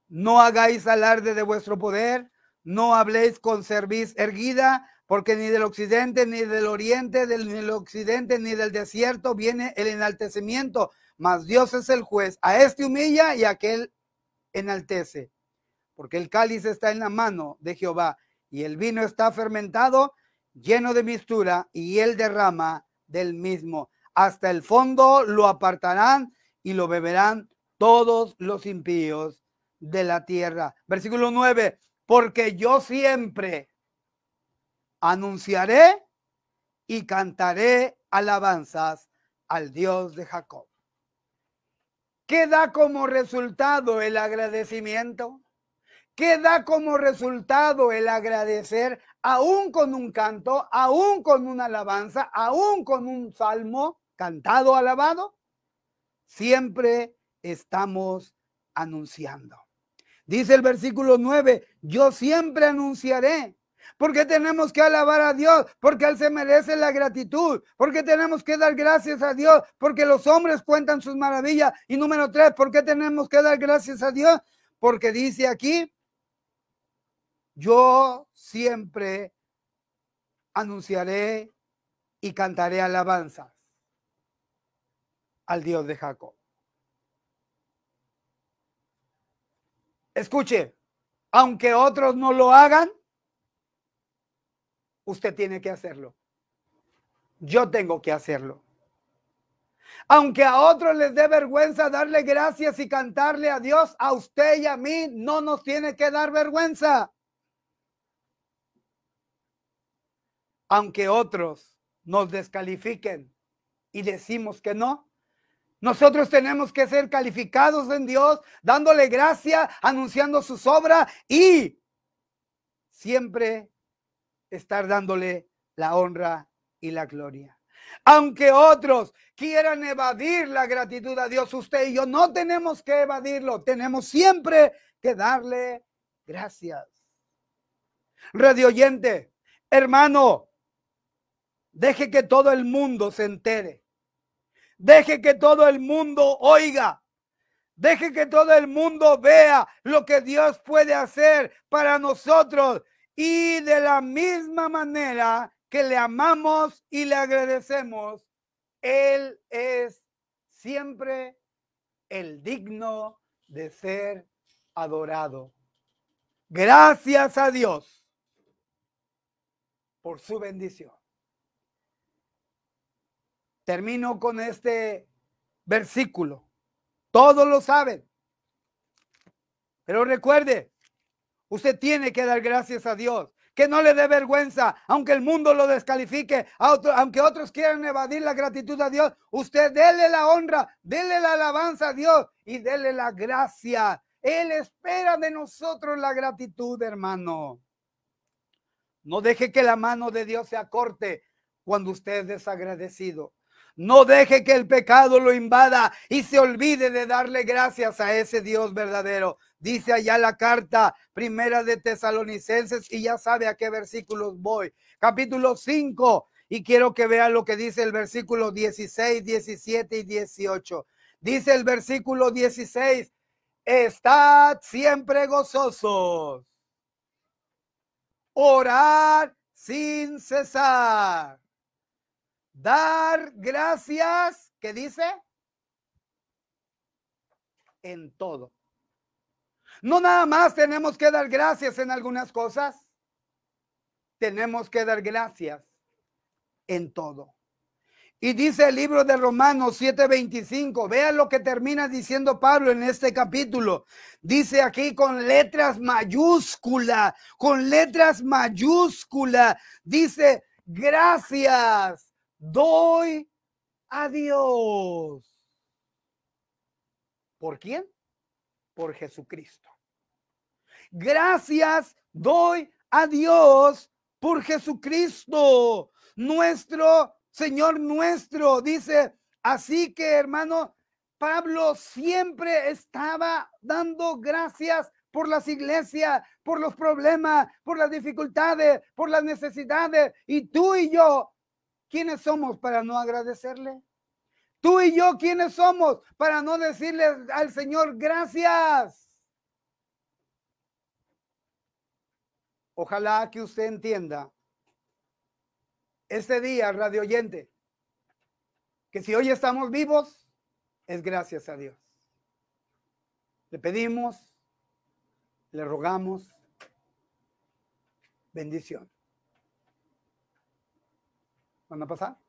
no hagáis alarde de vuestro poder, no habléis con cerviz erguida, porque ni del occidente, ni del oriente, del, ni del occidente, ni del desierto viene el enaltecimiento, mas Dios es el juez. A este humilla y a aquel enaltece, porque el cáliz está en la mano de Jehová y el vino está fermentado, lleno de mistura, y él derrama del mismo. Hasta el fondo lo apartarán y lo beberán todos los impíos de la tierra. Versículo 9 porque yo siempre anunciaré y cantaré alabanzas al Dios de Jacob. ¿Qué da como resultado el agradecimiento? ¿Qué da como resultado el agradecer aún con un canto, aún con una alabanza, aún con un salmo cantado, alabado? Siempre estamos anunciando. Dice el versículo 9, yo siempre anunciaré. Porque tenemos que alabar a Dios, porque Él se merece la gratitud, porque tenemos que dar gracias a Dios, porque los hombres cuentan sus maravillas. Y número tres, ¿por qué tenemos que dar gracias a Dios? Porque dice aquí, yo siempre anunciaré y cantaré alabanzas al Dios de Jacob. Escuche, aunque otros no lo hagan, usted tiene que hacerlo. Yo tengo que hacerlo. Aunque a otros les dé vergüenza darle gracias y cantarle a Dios, a usted y a mí no nos tiene que dar vergüenza. Aunque otros nos descalifiquen y decimos que no, nosotros tenemos que ser calificados en Dios, dándole gracia, anunciando sus obras y siempre estar dándole la honra y la gloria. Aunque otros quieran evadir la gratitud a Dios, usted y yo no tenemos que evadirlo, tenemos siempre que darle gracias. Radio oyente, hermano, deje que todo el mundo se entere Deje que todo el mundo oiga. Deje que todo el mundo vea lo que Dios puede hacer para nosotros. Y de la misma manera que le amamos y le agradecemos, Él es siempre el digno de ser adorado. Gracias a Dios por su bendición. Termino con este versículo. Todos lo saben. Pero recuerde, usted tiene que dar gracias a Dios. Que no le dé vergüenza, aunque el mundo lo descalifique, aunque otros quieran evadir la gratitud a Dios, usted dele la honra, dele la alabanza a Dios y dele la gracia. Él espera de nosotros la gratitud, hermano. No deje que la mano de Dios se acorte cuando usted es desagradecido. No deje que el pecado lo invada y se olvide de darle gracias a ese Dios verdadero. Dice allá la carta primera de Tesalonicenses y ya sabe a qué versículos voy. Capítulo 5 y quiero que vea lo que dice el versículo 16, 17 y 18. Dice el versículo 16, estad siempre gozosos, orar sin cesar, dar gracias, ¿qué dice? En todo. No nada más tenemos que dar gracias en algunas cosas, tenemos que dar gracias en todo. Y dice el libro de Romanos 7:25, vean lo que termina diciendo Pablo en este capítulo. Dice aquí con letras mayúsculas, con letras mayúsculas, dice, gracias doy a Dios. ¿Por quién? Por Jesucristo. Gracias doy a Dios por Jesucristo nuestro Señor nuestro. Dice, así que hermano, Pablo siempre estaba dando gracias por las iglesias, por los problemas, por las dificultades, por las necesidades. Y tú y yo, ¿quiénes somos para no agradecerle? Tú y yo, ¿quiénes somos para no decirle al Señor gracias? Ojalá que usted entienda este día, radio oyente, que si hoy estamos vivos, es gracias a Dios. Le pedimos, le rogamos bendición. ¿Van a pasar?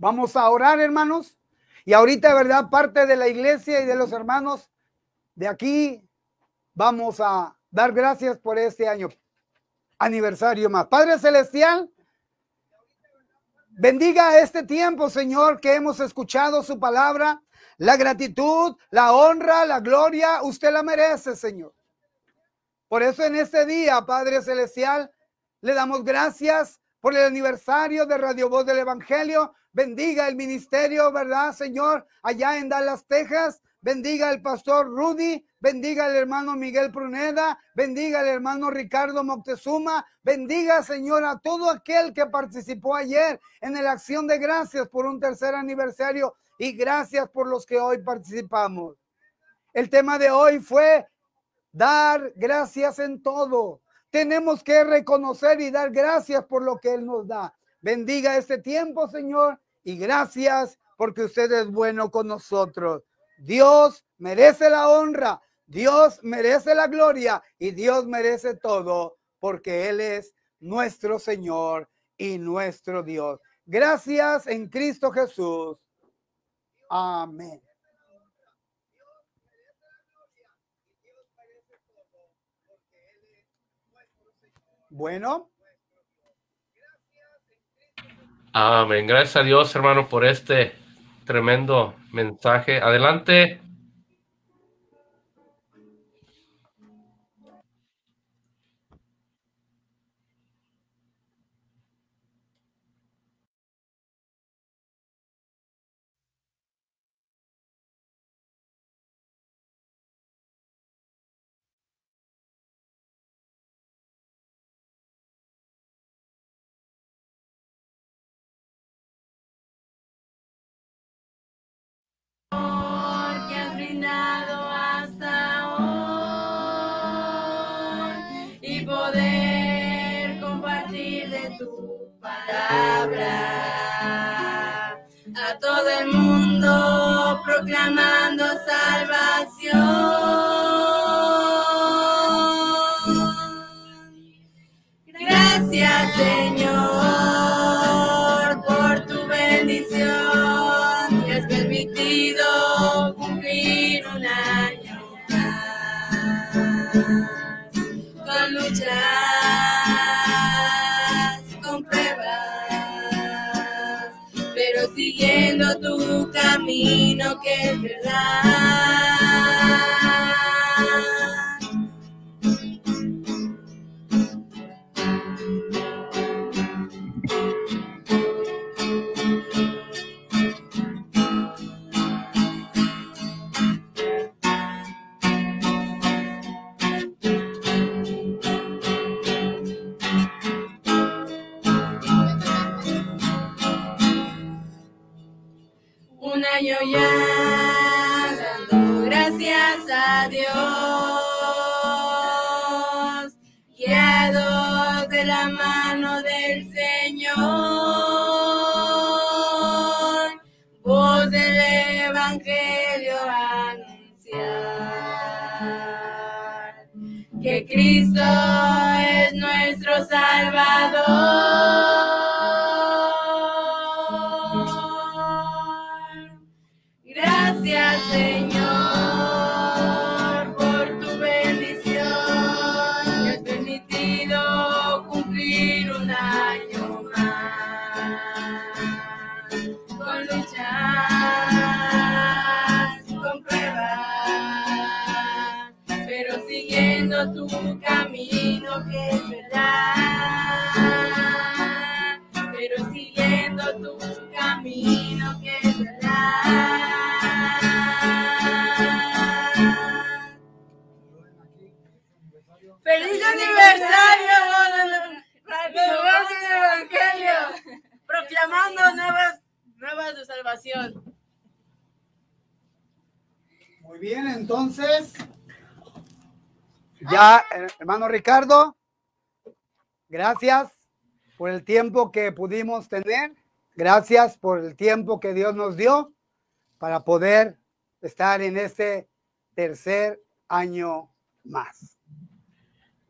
Vamos a orar, hermanos. Y ahorita, ¿verdad? Parte de la iglesia y de los hermanos de aquí, vamos a dar gracias por este año aniversario más. Padre Celestial, bendiga este tiempo, Señor, que hemos escuchado su palabra. La gratitud, la honra, la gloria, usted la merece, Señor. Por eso en este día, Padre Celestial, le damos gracias por el aniversario de Radio Voz del Evangelio. Bendiga el ministerio, ¿verdad, Señor? Allá en Dallas, Texas bendiga al pastor Rudy, bendiga al hermano Miguel Pruneda, bendiga al hermano Ricardo Moctezuma, bendiga, Señor, a todo aquel que participó ayer en la acción de gracias por un tercer aniversario y gracias por los que hoy participamos. El tema de hoy fue dar gracias en todo. Tenemos que reconocer y dar gracias por lo que Él nos da. Bendiga este tiempo, Señor, y gracias porque usted es bueno con nosotros. Dios merece la honra, Dios merece la gloria y Dios merece todo porque Él es nuestro Señor y nuestro Dios. Gracias en Cristo Jesús. Amén. Bueno. Amén. Gracias a Dios, hermano, por este tremendo mensaje. Adelante. Ya, eh, hermano Ricardo, gracias por el tiempo que pudimos tener. Gracias por el tiempo que Dios nos dio para poder estar en este tercer año más.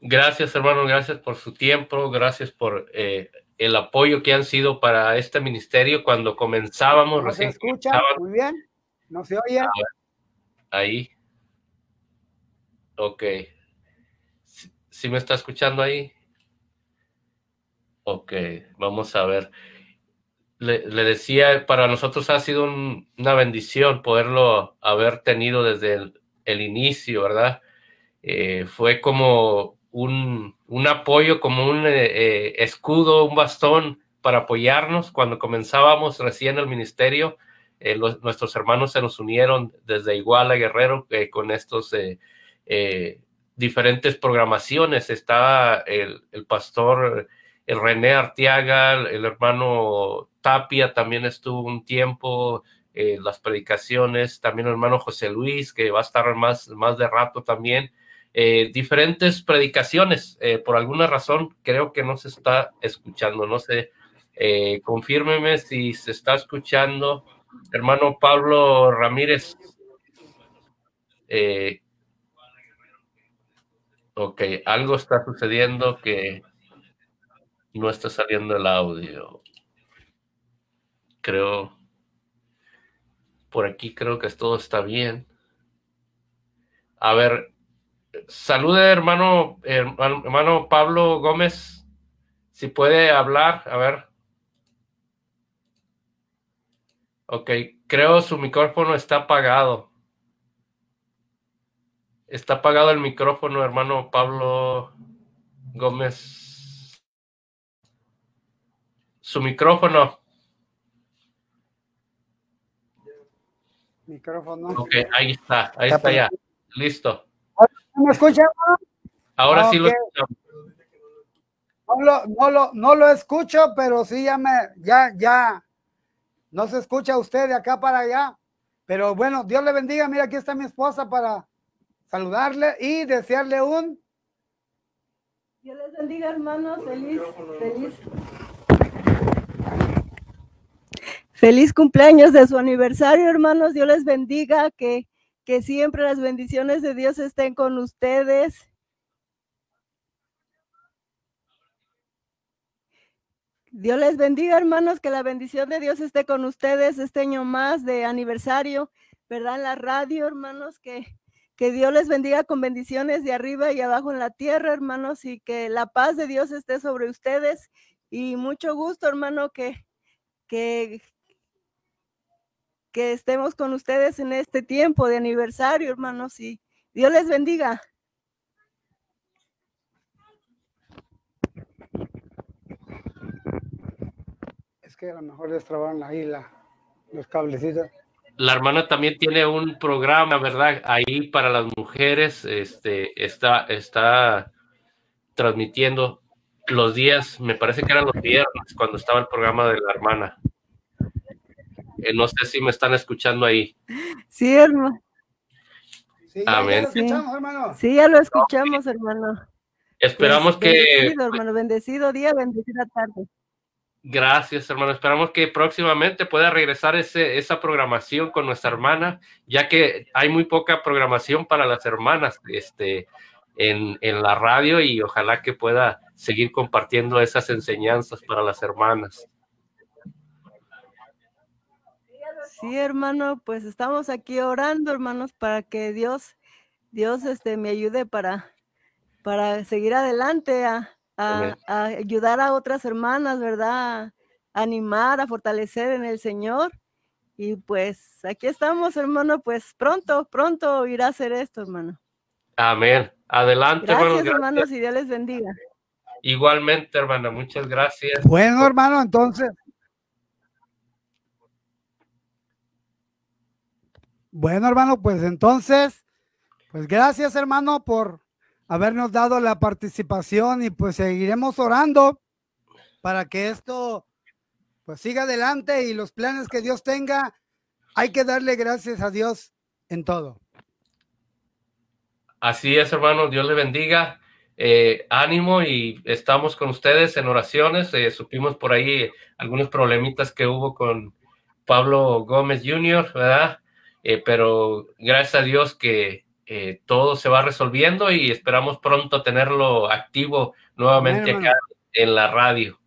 Gracias, hermano, gracias por su tiempo, gracias por eh, el apoyo que han sido para este ministerio cuando comenzábamos. ¿No se recién escucha? comenzaban Muy bien. ¿No se oye? ahí. Ok. ¿Sí, me está escuchando ahí? Ok, vamos a ver. Le, decía, para nosotros ha sido un- una bendición poderlo haber tenido desde el, inicio, ¿verdad? Eh, fue como un, un apoyo, como un eh, eh, escudo, un bastón para apoyarnos cuando comenzábamos recién el ministerio. nuestros hermanos se nos unieron desde Iguala Guerrero eh, con estos diferentes programaciones. Estaba el, el pastor el René Arteaga, el hermano Tapia también estuvo un tiempo, eh, las predicaciones, también el hermano José Luis, que va a estar más, más de rato también. Eh, diferentes predicaciones, eh, por alguna razón creo que no se está escuchando, no sé, eh, confírmeme si se está escuchando. Hermano Pablo Ramírez. Ok, algo está sucediendo que no está saliendo el audio. Creo, por aquí creo que todo está bien. A ver, salude hermano, hermano, Pablo Gómez, si puede hablar, a ver. Ok, creo su micrófono está apagado. Está apagado el micrófono, hermano Pablo Gómez. Su micrófono. Micrófono. Ok, ahí está, ahí está ya. Listo. ¿Me escucha? Ahora sí lo escuchamos. No lo, no lo, no lo escucho, pero sí ya me, ya, ya, no se escucha usted de acá para allá. Pero bueno, Dios le bendiga. Mira, aquí está mi esposa para saludarle y desearle un Dios les bendiga, hermanos. Feliz, feliz. Feliz cumpleaños de su aniversario, hermanos. Dios les bendiga, que, que siempre las bendiciones de Dios estén con ustedes. Dios les bendiga, hermanos, que la bendición de Dios esté con ustedes este año más de aniversario, ¿verdad? En la radio, hermanos, que, que Dios les bendiga con bendiciones de arriba y abajo en la tierra, hermanos, y que la paz de Dios esté sobre ustedes. Y mucho gusto, hermano, que, que, que estemos con ustedes en este tiempo de aniversario, hermanos, y Dios les bendiga. Es que a lo mejor destrabaron ahí la, los cablecitos. La hermana también tiene un programa, ¿verdad? Ahí para las mujeres, este, está, está transmitiendo los días, me parece que eran los viernes, cuando estaba el programa de la hermana. Eh, no sé si me están escuchando ahí. Sí, hermano. Sí, ya, Amén. ya lo escuchamos, hermano. Sí, ya lo escuchamos, hermano. Esperamos Pues, que... Bendecido, hermano, bendecido día, bendecida tarde. Gracias, hermano. Esperamos que próximamente pueda regresar ese, esa programación con nuestra hermana, ya que hay muy poca programación para las hermanas este, en, en la radio y ojalá que pueda seguir compartiendo esas enseñanzas para las hermanas. Sí, hermano, pues estamos aquí orando, hermanos, para que Dios, Dios, este, me ayude para, para seguir adelante, a, a- ayudar a otras hermanas, ¿verdad? A animar, a fortalecer en el Señor. Y pues aquí estamos, hermano, pues pronto, pronto irá a hacer esto, hermano. Amén. Adelante, hermano. Gracias, gracias. hermanos, y Dios les bendiga. Igualmente, hermana. Muchas gracias. Bueno, hermano, entonces. Bueno, hermano, pues entonces, pues gracias, hermano, por habernos dado la participación y pues seguiremos orando para que esto pues siga adelante y los planes que Dios tenga, hay que darle gracias a Dios en todo. Así es, hermano. Dios le bendiga. Eh, ánimo y estamos con ustedes en oraciones. Eh, supimos por ahí algunos problemitas que hubo con Pablo Gómez Jr., ¿verdad? Eh, pero gracias a Dios que eh, todo se va resolviendo y esperamos pronto tenerlo activo nuevamente acá en la radio.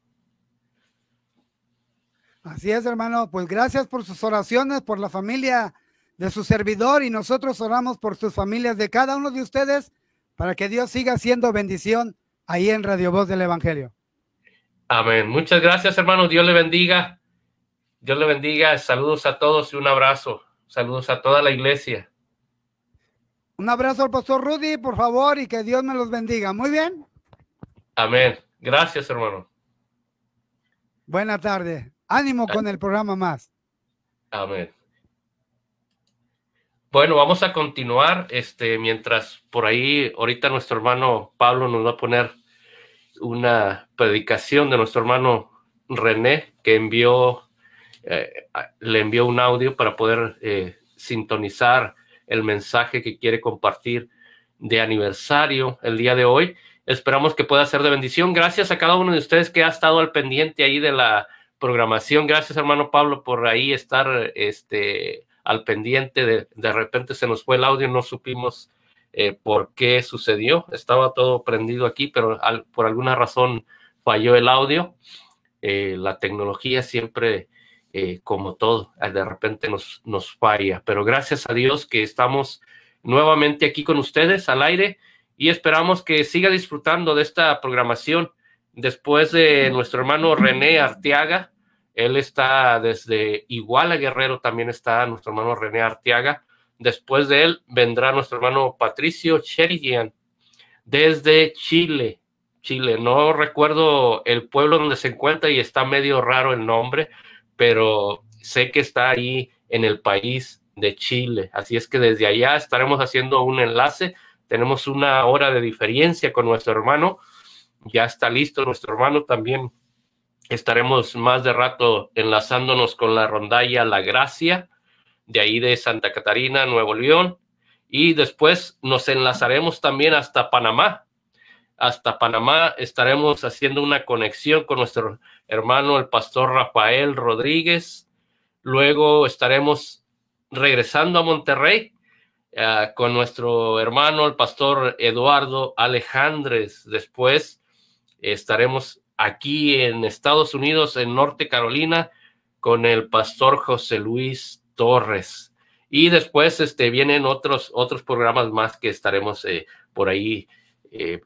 Así es, hermano. Pues gracias por sus oraciones, por la familia de su servidor y nosotros oramos por sus familias de cada uno de ustedes para que Dios siga siendo bendición ahí en Radio Voz del Evangelio. Amén. Muchas gracias, hermano. Dios le bendiga. Dios le bendiga. Saludos a todos y un abrazo. Saludos a toda la iglesia. Un abrazo al pastor Rudy, por favor, y que Dios me los bendiga. Muy bien. Amén. Gracias, hermano. Buena tarde. Ánimo con el programa más. Amén. Bueno, vamos a continuar, este, mientras por ahí ahorita nuestro hermano Pablo nos va a poner una predicación de nuestro hermano René que envió, eh, le envió un audio para poder eh, sintonizar el mensaje que quiere compartir de aniversario el día de hoy. Esperamos que pueda ser de bendición. Gracias a cada uno de ustedes que ha estado al pendiente ahí de la programación. Gracias, hermano Pablo, por ahí estar este, al pendiente. De, de repente se nos fue el audio, no supimos eh, por qué sucedió. Estaba todo prendido aquí, pero por alguna razón falló el audio. Eh, la tecnología siempre, eh, como todo, eh, de repente nos, nos falla. Pero gracias a Dios que estamos nuevamente aquí con ustedes al aire y esperamos que siga disfrutando de esta programación. Después de nuestro hermano René Arteaga, él está desde Iguala Guerrero, también está nuestro hermano René Arteaga. Después de él vendrá nuestro hermano Patricio Cherigian desde Chile. Chile, no recuerdo el pueblo donde se encuentra y está medio raro el nombre, pero sé que está ahí en el país de Chile. Así es que desde allá estaremos haciendo un enlace. Tenemos una hora de diferencia con nuestro hermano. Ya está listo nuestro hermano también estaremos más de rato enlazándonos con la rondalla La Gracia, de ahí de Santa Catarina, Nuevo León, y después nos enlazaremos también hasta Panamá. Hasta Panamá estaremos haciendo una conexión con nuestro hermano, el pastor Rafael Rodríguez. Luego estaremos regresando a Monterrey uh, con nuestro hermano, el pastor Eduardo Alejandres. Después estaremos aquí en Estados Unidos, en Norte Carolina, con el pastor José Luis Torres. Y después este, vienen otros, otros programas más que estaremos eh, por ahí eh,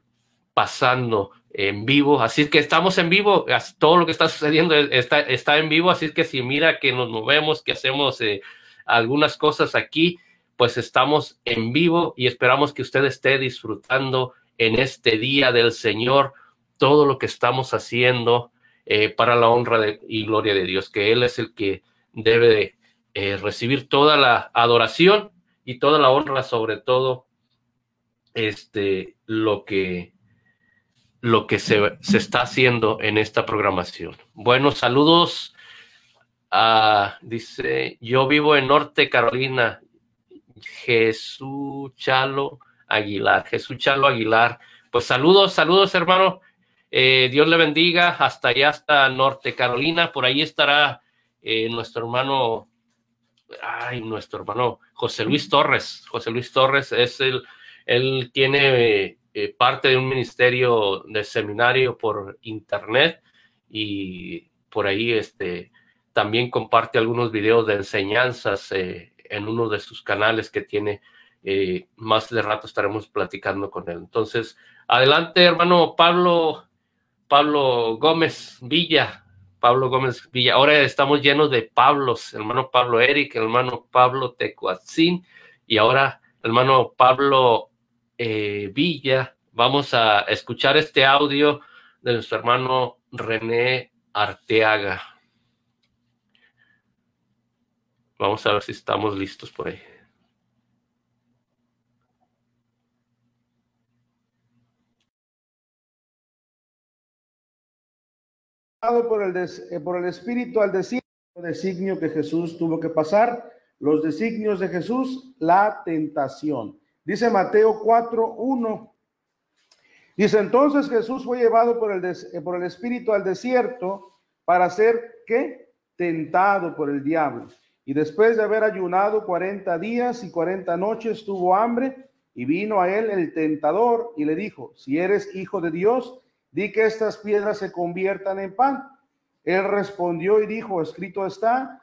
pasando en vivo. Así que estamos en vivo, todo lo que está sucediendo está, está en vivo, así que si mira que nos movemos, que hacemos eh, algunas cosas aquí, pues estamos en vivo y esperamos que usted esté disfrutando en este día del Señor todo lo que estamos haciendo eh, para la honra y gloria de Dios, que Él es el que debe de, eh, recibir toda la adoración y toda la honra, sobre todo este, lo que, lo que se, se está haciendo en esta programación. Bueno, saludos dice, yo vivo en Norte Carolina. Jesús Chalo Aguilar. Jesús Chalo Aguilar. Pues saludos, saludos, hermano. Eh, Dios le bendiga hasta allá, hasta Norte Carolina. Por ahí estará eh, nuestro hermano, ay, nuestro hermano José Luis Torres. José Luis Torres es el, él tiene eh, parte de un ministerio de seminario por internet y por ahí este también comparte algunos videos de enseñanzas en uno de sus canales que tiene. más de rato estaremos platicando con él. Entonces, adelante, hermano Pablo Pablo Gómez Villa. Pablo Gómez Villa. Ahora estamos llenos de Pablos, hermano Pablo Eric, hermano Pablo Tecuatzin y ahora hermano Pablo eh, Villa. Vamos a escuchar este audio de nuestro hermano René Arteaga. Vamos a ver si estamos listos por ahí. por el, eh, por el Espíritu al decir designio que Jesús tuvo que pasar, los designios de Jesús, la tentación. Dice Mateo 4.1. Dice entonces Jesús fue llevado por el, eh, por el Espíritu al desierto para ser, ¿qué? Tentado por el diablo. Y después de haber ayunado 40 días y 40 noches, tuvo hambre y vino a él el tentador y le dijo, si eres hijo de Dios, di que estas piedras se conviertan en pan. Él respondió y dijo, escrito está,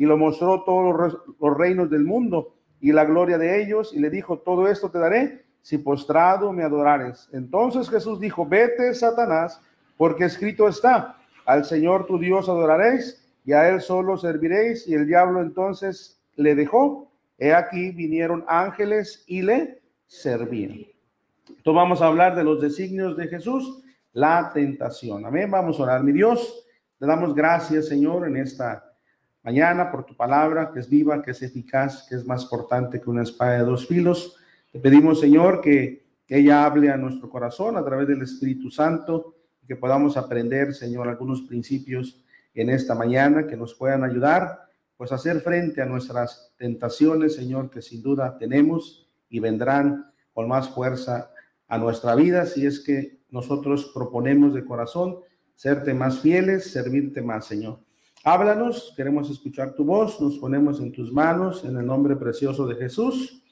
y lo mostró todos los reinos del mundo y la gloria de ellos y le dijo, todo esto te daré si postrado me adorares. Entonces Jesús dijo, vete, Satanás, porque escrito está, al Señor tu Dios adoraréis y a él solo serviréis. Y el diablo entonces le dejó. He aquí vinieron ángeles y le servían. Entonces vamos a hablar de los designios de Jesús la tentación. Amén. Vamos a orar. Mi Dios, te damos gracias, Señor, en esta mañana por tu palabra, que es viva, que es eficaz, que es más cortante que una espada de dos filos. Te pedimos, Señor, que ella hable a nuestro corazón a través del Espíritu Santo, que podamos aprender, Señor, algunos principios en esta mañana que nos puedan ayudar, pues a hacer frente a nuestras tentaciones, Señor, que sin duda tenemos y vendrán con más fuerza a nuestra vida si es que nosotros proponemos de corazón serte más fieles, servirte más, Señor. Háblanos, queremos escuchar tu voz, nos ponemos en tus manos en el nombre precioso de Jesús.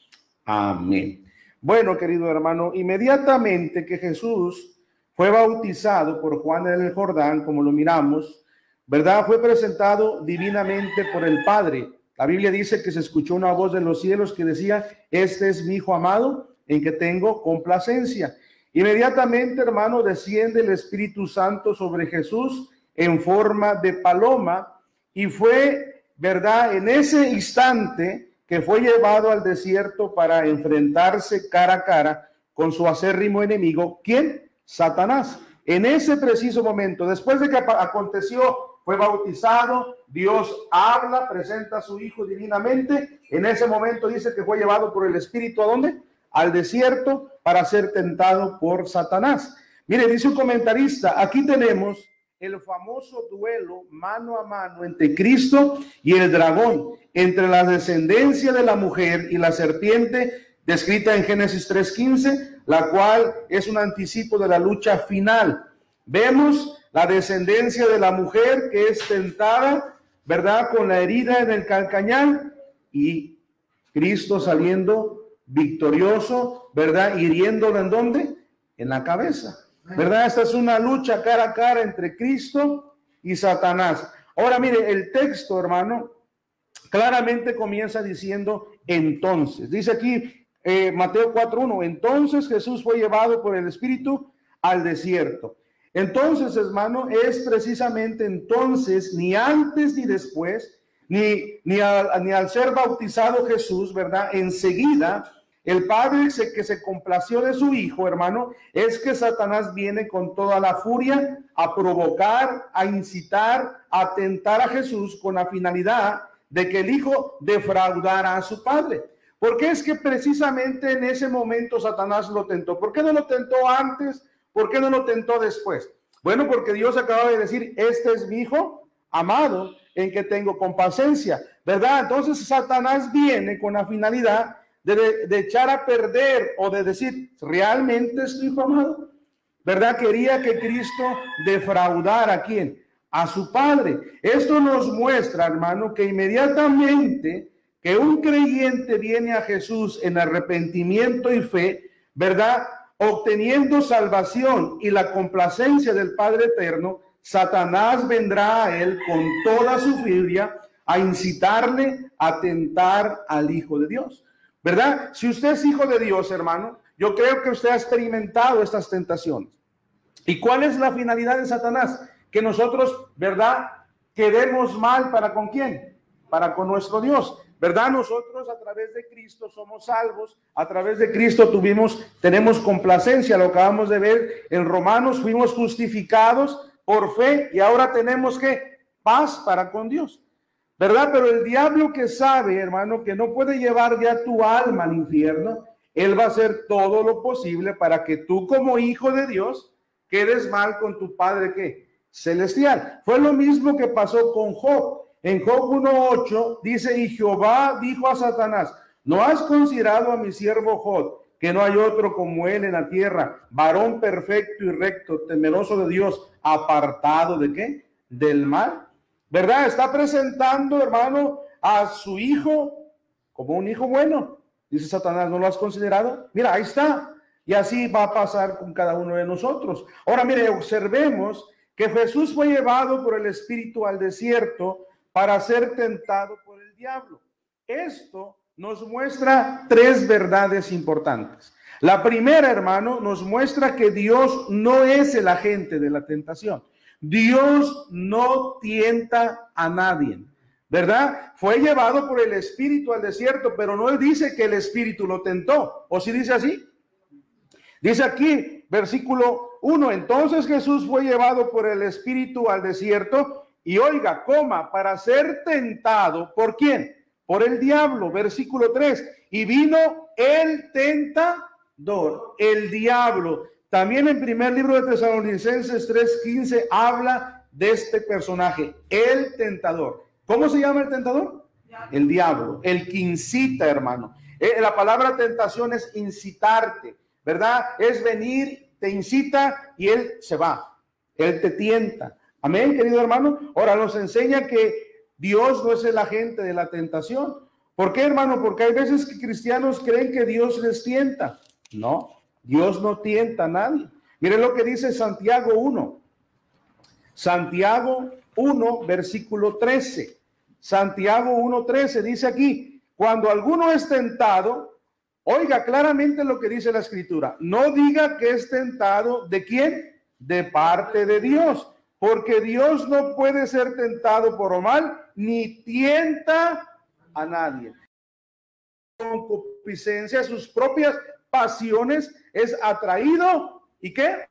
Amén. Bueno, querido hermano, inmediatamente que Jesús fue bautizado por Juan en el Jordán, como lo miramos, ¿verdad? Fue presentado divinamente por el Padre. La Biblia dice que se escuchó una voz de los cielos que decía, este es mi Hijo amado en que tengo complacencia. Inmediatamente, hermano, desciende el Espíritu Santo sobre Jesús en forma de paloma y fue, ¿verdad? En ese instante que fue llevado al desierto para enfrentarse cara a cara con su acérrimo enemigo, ¿quién? Satanás. En ese preciso momento, después de que aconteció, fue bautizado, Dios habla, presenta a su Hijo divinamente, en ese momento dice que fue llevado por el Espíritu a dónde? al desierto para ser tentado por Satanás. Mire, dice un comentarista, aquí tenemos el famoso duelo mano a mano entre Cristo y el dragón, entre la descendencia de la mujer y la serpiente, descrita en Génesis 3.15, la cual es un anticipo de la lucha final. Vemos la descendencia de la mujer que es tentada, ¿verdad? Con la herida en el calcañal y Cristo saliendo victorioso, ¿verdad? Hiriéndolo en dónde? En la cabeza. ¿Verdad? Esta es una lucha cara a cara entre Cristo y Satanás. Ahora mire, el texto, hermano, claramente comienza diciendo entonces. Dice aquí eh, Mateo 4.1, entonces Jesús fue llevado por el Espíritu al desierto. Entonces, hermano, es precisamente entonces, ni antes ni después, ni, ni, al, ni al ser bautizado Jesús, ¿verdad? Enseguida, el Padre que se complació de su Hijo, hermano, es que Satanás viene con toda la furia a provocar, a incitar, a tentar a Jesús con la finalidad de que el Hijo defraudara a su Padre. Porque es que precisamente en ese momento Satanás lo tentó. ¿Por qué no lo tentó antes? ¿Por qué no lo tentó después? Bueno, porque Dios acaba de decir, este es mi Hijo amado en que tengo complacencia, ¿verdad? Entonces Satanás viene con la finalidad de, echar a perder o de decir, ¿realmente es tu Hijo amado? ¿Verdad? Quería que Cristo defraudara a quién? A su Padre. Esto nos muestra, hermano, que inmediatamente que un creyente viene a Jesús en arrepentimiento y fe, ¿verdad? Obteniendo salvación y la complacencia del Padre Eterno, Satanás vendrá a él con toda su furia a incitarle a tentar al Hijo de Dios. ¿Verdad? Si usted es hijo de Dios, hermano, yo creo que usted ha experimentado estas tentaciones. ¿Y cuál es la finalidad de Satanás? Que nosotros, ¿verdad? Quedemos mal para con quién? Para con nuestro Dios. ¿verdad? Nosotros a través de Cristo somos salvos, a través de Cristo tuvimos, tenemos complacencia, lo acabamos de ver en Romanos, fuimos justificados por fe y ahora tenemos que paz para con Dios, ¿verdad? Pero el diablo que sabe, hermano, que no puede llevar ya tu alma al infierno, él va a hacer todo lo posible para que tú como hijo de Dios quedes mal con tu Padre que celestial. Fue lo mismo que pasó con Job. En Job 1.8 dice, y Jehová dijo a Satanás, ¿no has considerado a mi siervo Job, que no hay otro como él en la tierra, varón perfecto y recto, temeroso de Dios, apartado de qué? Del mal. ¿Verdad? Está presentando, hermano, a su hijo como un hijo bueno. Dice Satanás, ¿no lo has considerado? Mira, ahí está. Y así va a pasar con cada uno de nosotros. Ahora, mire, observemos que Jesús fue llevado por el Espíritu al desierto para ser tentado por el diablo. Esto nos muestra tres verdades importantes. La primera, hermano, nos muestra que Dios no es el agente de la tentación. Dios no tienta a nadie, ¿verdad? Fue llevado por el Espíritu al desierto, pero no dice que el Espíritu lo tentó. ¿O si dice así? Dice aquí, versículo 1, entonces Jesús fue llevado por el Espíritu al desierto y oiga, coma, para ser tentado, ¿por quién? Por el diablo, versículo 3. Y vino el tentador, el diablo. También en primer libro de Tesalonicenses 3:15 habla de este personaje, el tentador. ¿Cómo se llama el tentador? El diablo, el que incita, hermano. Eh, la palabra tentación es incitarte, ¿verdad? Es venir, te incita y él se va. Él te tienta. Amén, querido hermano. Ahora nos enseña que Dios no es el agente de la tentación. ¿Por qué, hermano? Porque hay veces que cristianos creen que Dios les tienta. No, Dios no tienta a nadie. Miren lo que dice Santiago 1. Santiago 1, versículo 13. Santiago 1, 13 dice aquí, cuando alguno es tentado, oiga claramente lo que dice la escritura, no diga que es tentado de quién, de parte de Dios, porque Dios no puede ser tentado por mal, ni tienta a nadie. Con concupiscencia, sus propias pasiones, es atraído y qué?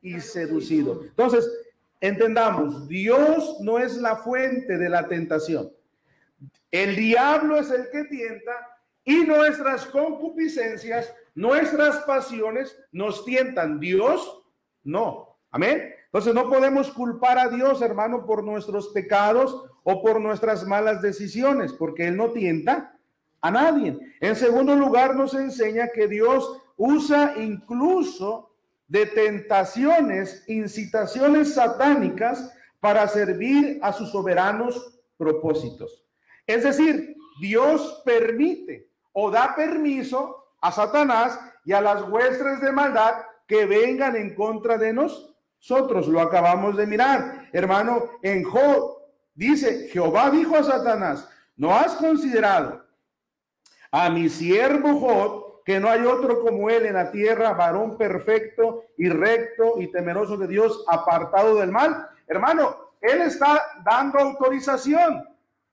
Y seducido. Entonces, entendamos, Dios no es la fuente de la tentación. El diablo es el que tienta y nuestras concupiscencias, nuestras pasiones nos tientan. Dios no. Amén. Entonces no podemos culpar a Dios, hermano, por nuestros pecados o por nuestras malas decisiones, porque Él no tienta a nadie. En segundo lugar, nos enseña que Dios usa incluso de tentaciones, incitaciones satánicas para servir a sus soberanos propósitos. Es decir, Dios permite o da permiso a Satanás y a las huestres de maldad que vengan en contra de nosotros nosotros lo acabamos de mirar. Hermano, en Job dice, Jehová dijo a Satanás, ¿no has considerado a mi siervo Job que no hay otro como él en la tierra, varón perfecto y recto y temeroso de Dios, apartado del mal? Hermano, él está dando autorización.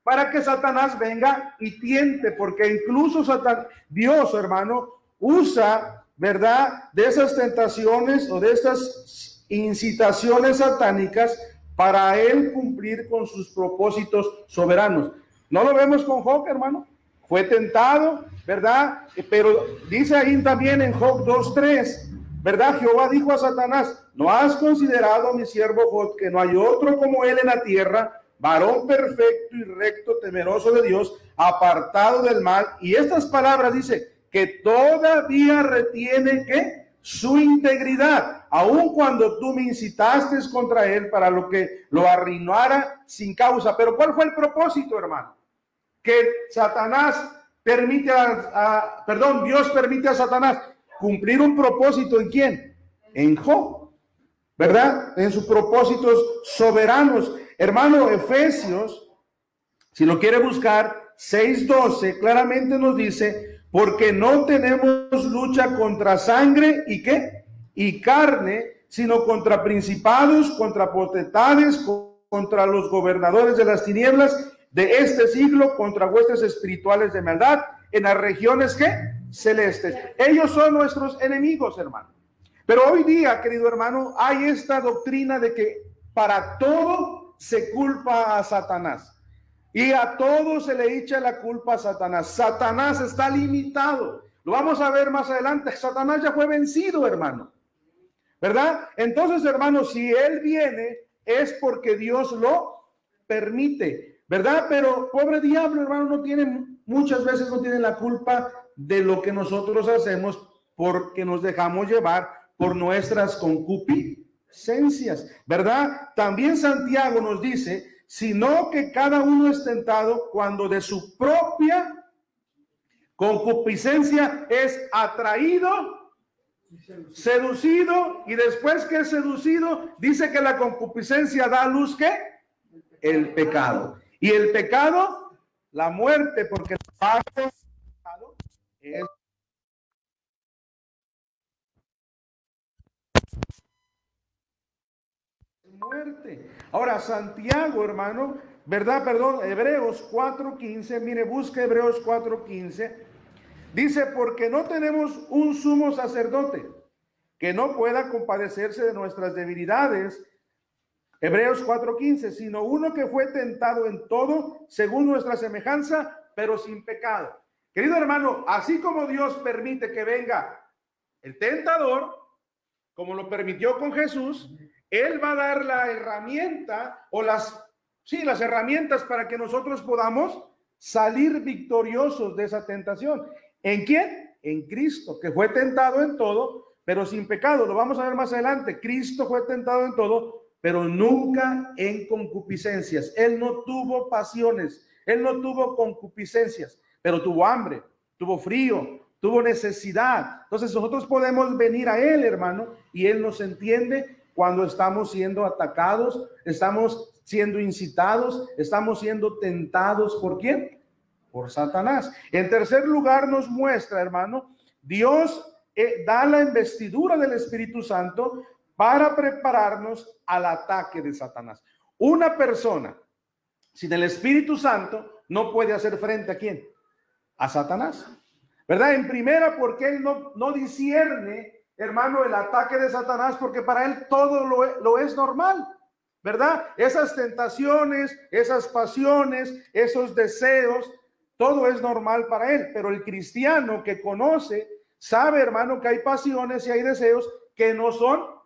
para que Satanás venga y tiente, porque incluso Satan, Dios, hermano, usa, ¿verdad?, de esas tentaciones o de estas incitaciones satánicas para él cumplir con sus propósitos soberanos. ¿No lo vemos con Job, hermano? Fue tentado, ¿verdad? Pero dice ahí también en Job 2.3, ¿verdad? Jehová dijo a Satanás, ¿no has considerado mi siervo Job que no hay otro como él en la tierra, varón perfecto y recto, temeroso de Dios, apartado del mal? Y estas palabras dice que todavía retiene que su integridad, aun cuando tú me incitaste contra él para lo que lo arruinara sin causa. Pero ¿cuál fue el propósito, hermano? Que Satanás permite a, perdón, Dios permite a Satanás cumplir un propósito en quién? En Job, ¿verdad? En sus propósitos soberanos. Hermano, Efesios, si lo quiere buscar, 6.12 claramente nos dice, porque no tenemos lucha contra sangre y qué? Y carne, sino contra principados, contra potestades, contra los gobernadores de las tinieblas de este siglo, contra huestes espirituales de maldad en las regiones que celestes. Ellos son nuestros enemigos, hermano. Pero hoy día, querido hermano, hay esta doctrina de que para todo se culpa a Satanás. Y a todo se le echa la culpa a Satanás. Satanás está limitado. Lo vamos a ver más adelante. Satanás ya fue vencido, hermano. ¿Verdad? Entonces, hermano, si él viene, es porque Dios lo permite. ¿Verdad? Pero pobre diablo, hermano, no tiene, muchas veces no tiene la culpa de lo que nosotros hacemos porque nos dejamos llevar por nuestras concupiscencias, ¿verdad? También Santiago nos dice, sino que cada uno es tentado cuando de su propia concupiscencia es atraído, seducido, y después que es seducido, dice que la concupiscencia da luz que el pecado. Y el pecado, la muerte, porque el pecado es muerte. Ahora, Santiago, hermano, ¿verdad? Perdón, Hebreos 4.15, mire, busca Hebreos 4.15. Dice, porque no tenemos un sumo sacerdote que no pueda compadecerse de nuestras debilidades, Hebreos 4:15, sino uno que fue tentado en todo según nuestra semejanza, pero sin pecado. Querido hermano, así como Dios permite que venga el tentador, como lo permitió con Jesús, Él va a dar la herramienta o las, sí, las herramientas para que nosotros podamos salir victoriosos de esa tentación. ¿En quién? En Cristo, que fue tentado en todo, pero sin pecado. Lo vamos a ver más adelante. Cristo fue tentado en todo, pero nunca en concupiscencias. Él no tuvo pasiones, él no tuvo concupiscencias, pero tuvo hambre, tuvo frío, tuvo necesidad. Entonces nosotros podemos venir a él, hermano, y él nos entiende cuando estamos siendo atacados, estamos siendo incitados, estamos siendo tentados por quién? Por Satanás. En tercer lugar nos muestra, hermano, Dios eh, da la investidura del Espíritu Santo para prepararnos al ataque de Satanás. Una persona sin el Espíritu Santo no puede hacer frente a quién? A Satanás. ¿Verdad? En primera, porque él no, no discierne, hermano, el ataque de Satanás, porque para él todo lo, lo es normal. ¿Verdad? Esas tentaciones, esas pasiones, esos deseos, todo es normal para él. Pero el cristiano que conoce, sabe, hermano, que hay pasiones y hay deseos que no son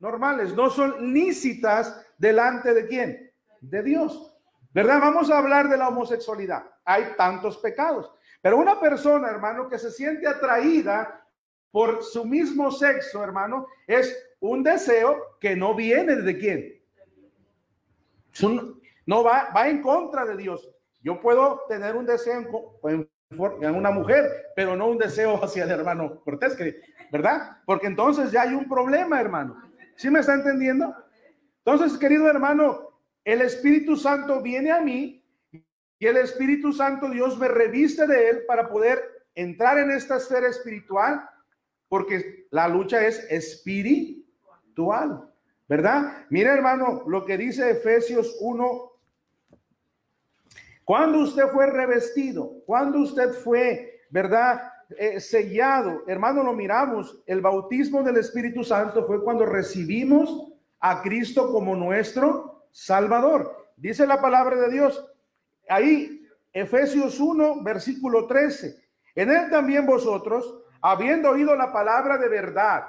normales, no son lícitas delante de quién? De Dios. ¿Verdad? Vamos a hablar de la homosexualidad. Hay tantos pecados. Pero una persona, hermano, que se siente atraída por su mismo sexo, hermano, es un deseo que no viene de quién. no va, va en contra de Dios. Yo puedo tener un deseo en, una mujer, pero no un deseo hacia el hermano Cortés, ¿verdad? Porque entonces ya hay un problema, hermano. ¿Sí me está entendiendo? Entonces, querido hermano, el Espíritu Santo viene a mí y el Espíritu Santo Dios me reviste de él para poder entrar en esta esfera espiritual, porque la lucha es espiritual, ¿verdad? Mira, hermano, lo que dice Efesios 1, Cuando usted fue revestido, cuando usted fue, ¿verdad? Eh, sellado, hermano, lo miramos, el bautismo del Espíritu Santo fue cuando recibimos a Cristo como nuestro Salvador. Dice la palabra de Dios, ahí, Efesios 1, versículo 13. En él también vosotros, habiendo oído la palabra de verdad,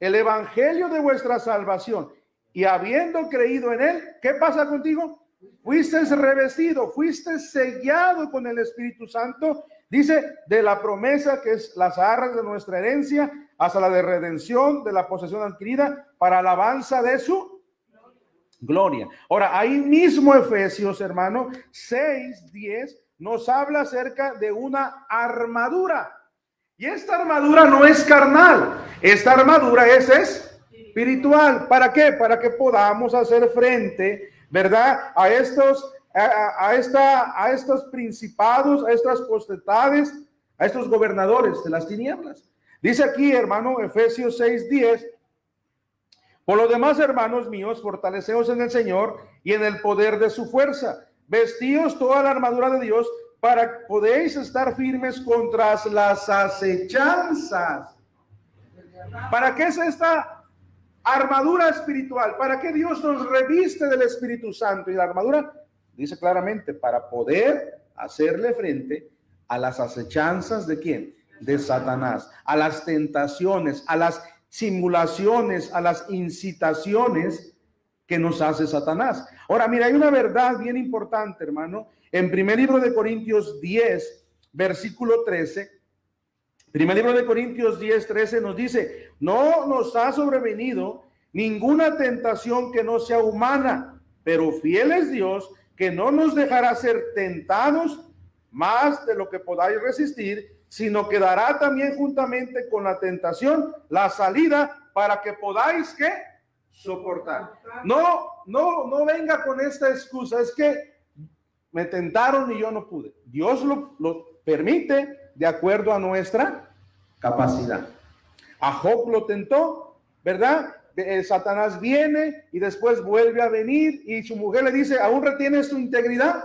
el evangelio de vuestra salvación, y habiendo creído en él, ¿qué pasa contigo? Fuiste revestido, fuiste sellado con el Espíritu Santo, dice, de la promesa que es las arras de nuestra herencia hasta la de redención de la posesión adquirida para alabanza de su gloria. Ahora, ahí mismo Efesios, hermano, 6, 10, nos habla acerca de una armadura. Y esta armadura no es carnal, esta armadura es, es espiritual. ¿Para qué? Para que podamos hacer frente, ¿verdad? A estos, a, esta, a estos principados, a estas potestades, a estos gobernadores de las tinieblas. Dice aquí, hermano, Efesios 6:10. Por lo demás, hermanos míos, fortaleceos en el Señor y en el poder de su fuerza. Vestíos toda la armadura de Dios para podéis estar firmes contra las acechanzas. ¿Para qué es esta armadura espiritual? ¿Para qué Dios nos reviste del Espíritu Santo? Y la armadura dice claramente, para poder hacerle frente a las acechanzas de quién? De Satanás, a las tentaciones, a las simulaciones, a las incitaciones que nos hace Satanás. Ahora, mira, hay una verdad bien importante, hermano. En primer libro de Corintios 10, versículo 13, primer libro de Corintios 10, 13 nos dice, no nos ha sobrevenido ninguna tentación que no sea humana, pero fiel es Dios que no nos dejará ser tentados más de lo que podáis resistir, sino que dará también juntamente con la tentación la salida para que podáis que soportar. No, no, no venga con esta excusa, es que me tentaron y yo no pude. Dios lo, lo permite de acuerdo a nuestra capacidad. A Job lo tentó, ¿verdad? Eh, Satanás viene y después vuelve a venir y su mujer le dice, ¿aún retienes tu integridad?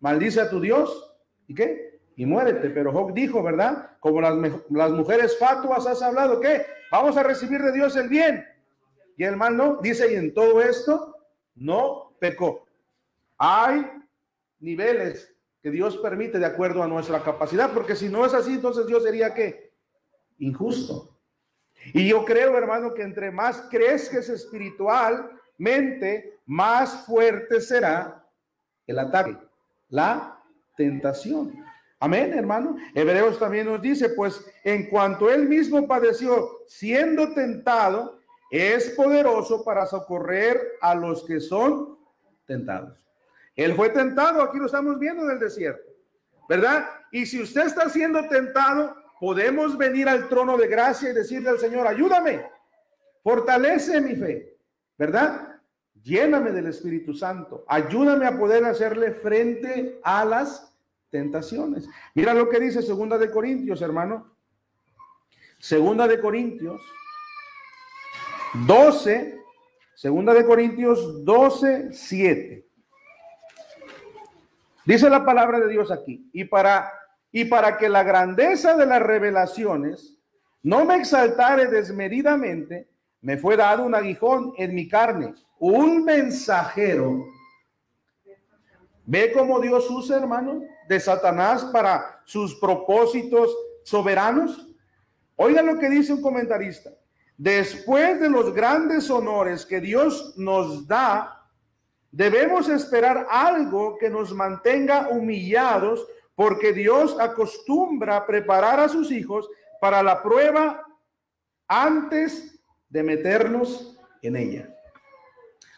Maldice a tu Dios. ¿Y qué? Y muérete. Pero Job dijo, ¿verdad? Como las, las mujeres fatuas has hablado, ¿qué? Vamos a recibir de Dios el bien y el mal no. Dice, y en todo esto no pecó. Hay niveles que Dios permite de acuerdo a nuestra capacidad, porque si no es así, entonces Dios sería que injusto. Y yo creo, hermano, que entre más crezques espiritualmente, más fuerte será el ataque, la tentación. Amén, hermano. Hebreos también nos dice, pues en cuanto él mismo padeció siendo tentado, es poderoso para socorrer a los que son tentados. Él fue tentado, aquí lo estamos viendo en el desierto, ¿verdad? Y si usted está siendo tentado, podemos venir al trono de gracia y decirle al Señor, ayúdame, fortalece mi fe, ¿verdad? Lléname del Espíritu Santo, ayúdame a poder hacerle frente a las tentaciones. Mira lo que dice Segunda de Corintios, hermano. Segunda de Corintios 12, segunda de Corintios 12, 7. Dice la palabra de Dios aquí, y para, y para que la grandeza de las revelaciones no me exaltare desmedidamente, me fue dado un aguijón en mi carne, un mensajero. ¿Ve cómo Dios usa, hermano, de Satanás para sus propósitos soberanos? Oiga lo que dice un comentarista. Después de los grandes honores que Dios nos da, debemos esperar algo que nos mantenga humillados, porque Dios acostumbra preparar a sus hijos para la prueba antes de meternos en ella.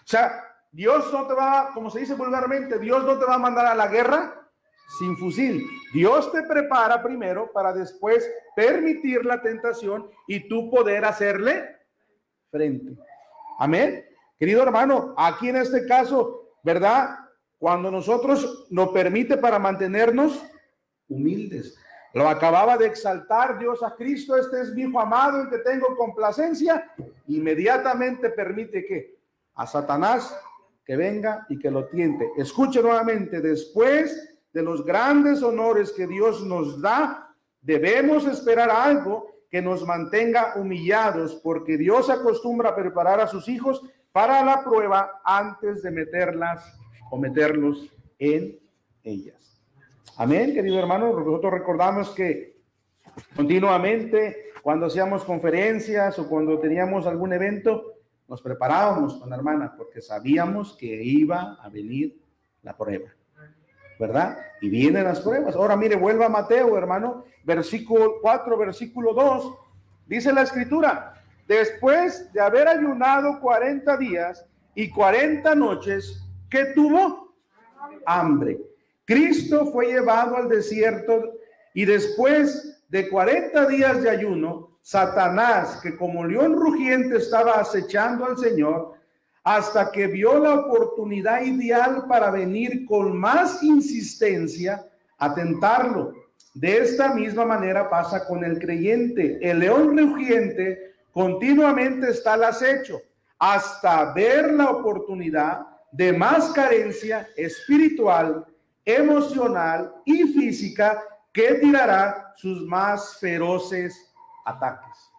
O sea, Dios no te va, como se dice vulgarmente, Dios no te va a mandar a la guerra sin fusil. Dios te prepara primero para después permitir la tentación y tú poder hacerle frente. Amén. Querido hermano, aquí en este caso, ¿verdad? Cuando nosotros nos permite para mantenernos humildes. Lo acababa de exaltar Dios a Cristo, este es mi hijo amado en que tengo complacencia, inmediatamente permite que a Satanás que venga y que lo tiente. Escuche nuevamente, después de los grandes honores que Dios nos da, debemos esperar algo que nos mantenga humillados, porque Dios acostumbra a preparar a sus hijos para la prueba antes de meterlas o en ellas. Amén, querido hermano. Nosotros recordamos que continuamente cuando hacíamos conferencias o cuando teníamos algún evento, nos preparábamos con la hermana porque sabíamos que iba a venir la prueba. ¿Verdad? Y vienen las pruebas. Ahora mire, vuelva a Mateo, hermano, versículo 4, versículo 2. Dice la escritura, después de haber ayunado 40 días y 40 noches, ¿qué tuvo? Hambre. Cristo fue llevado al desierto y después de 40 días de ayuno, Satanás, que como león rugiente estaba acechando al Señor, hasta que vio la oportunidad ideal para venir con más insistencia a tentarlo. De esta misma manera pasa con el creyente. El león rugiente continuamente está al acecho hasta ver la oportunidad de más carencia espiritual emocional y física que tirará sus más feroces ataques.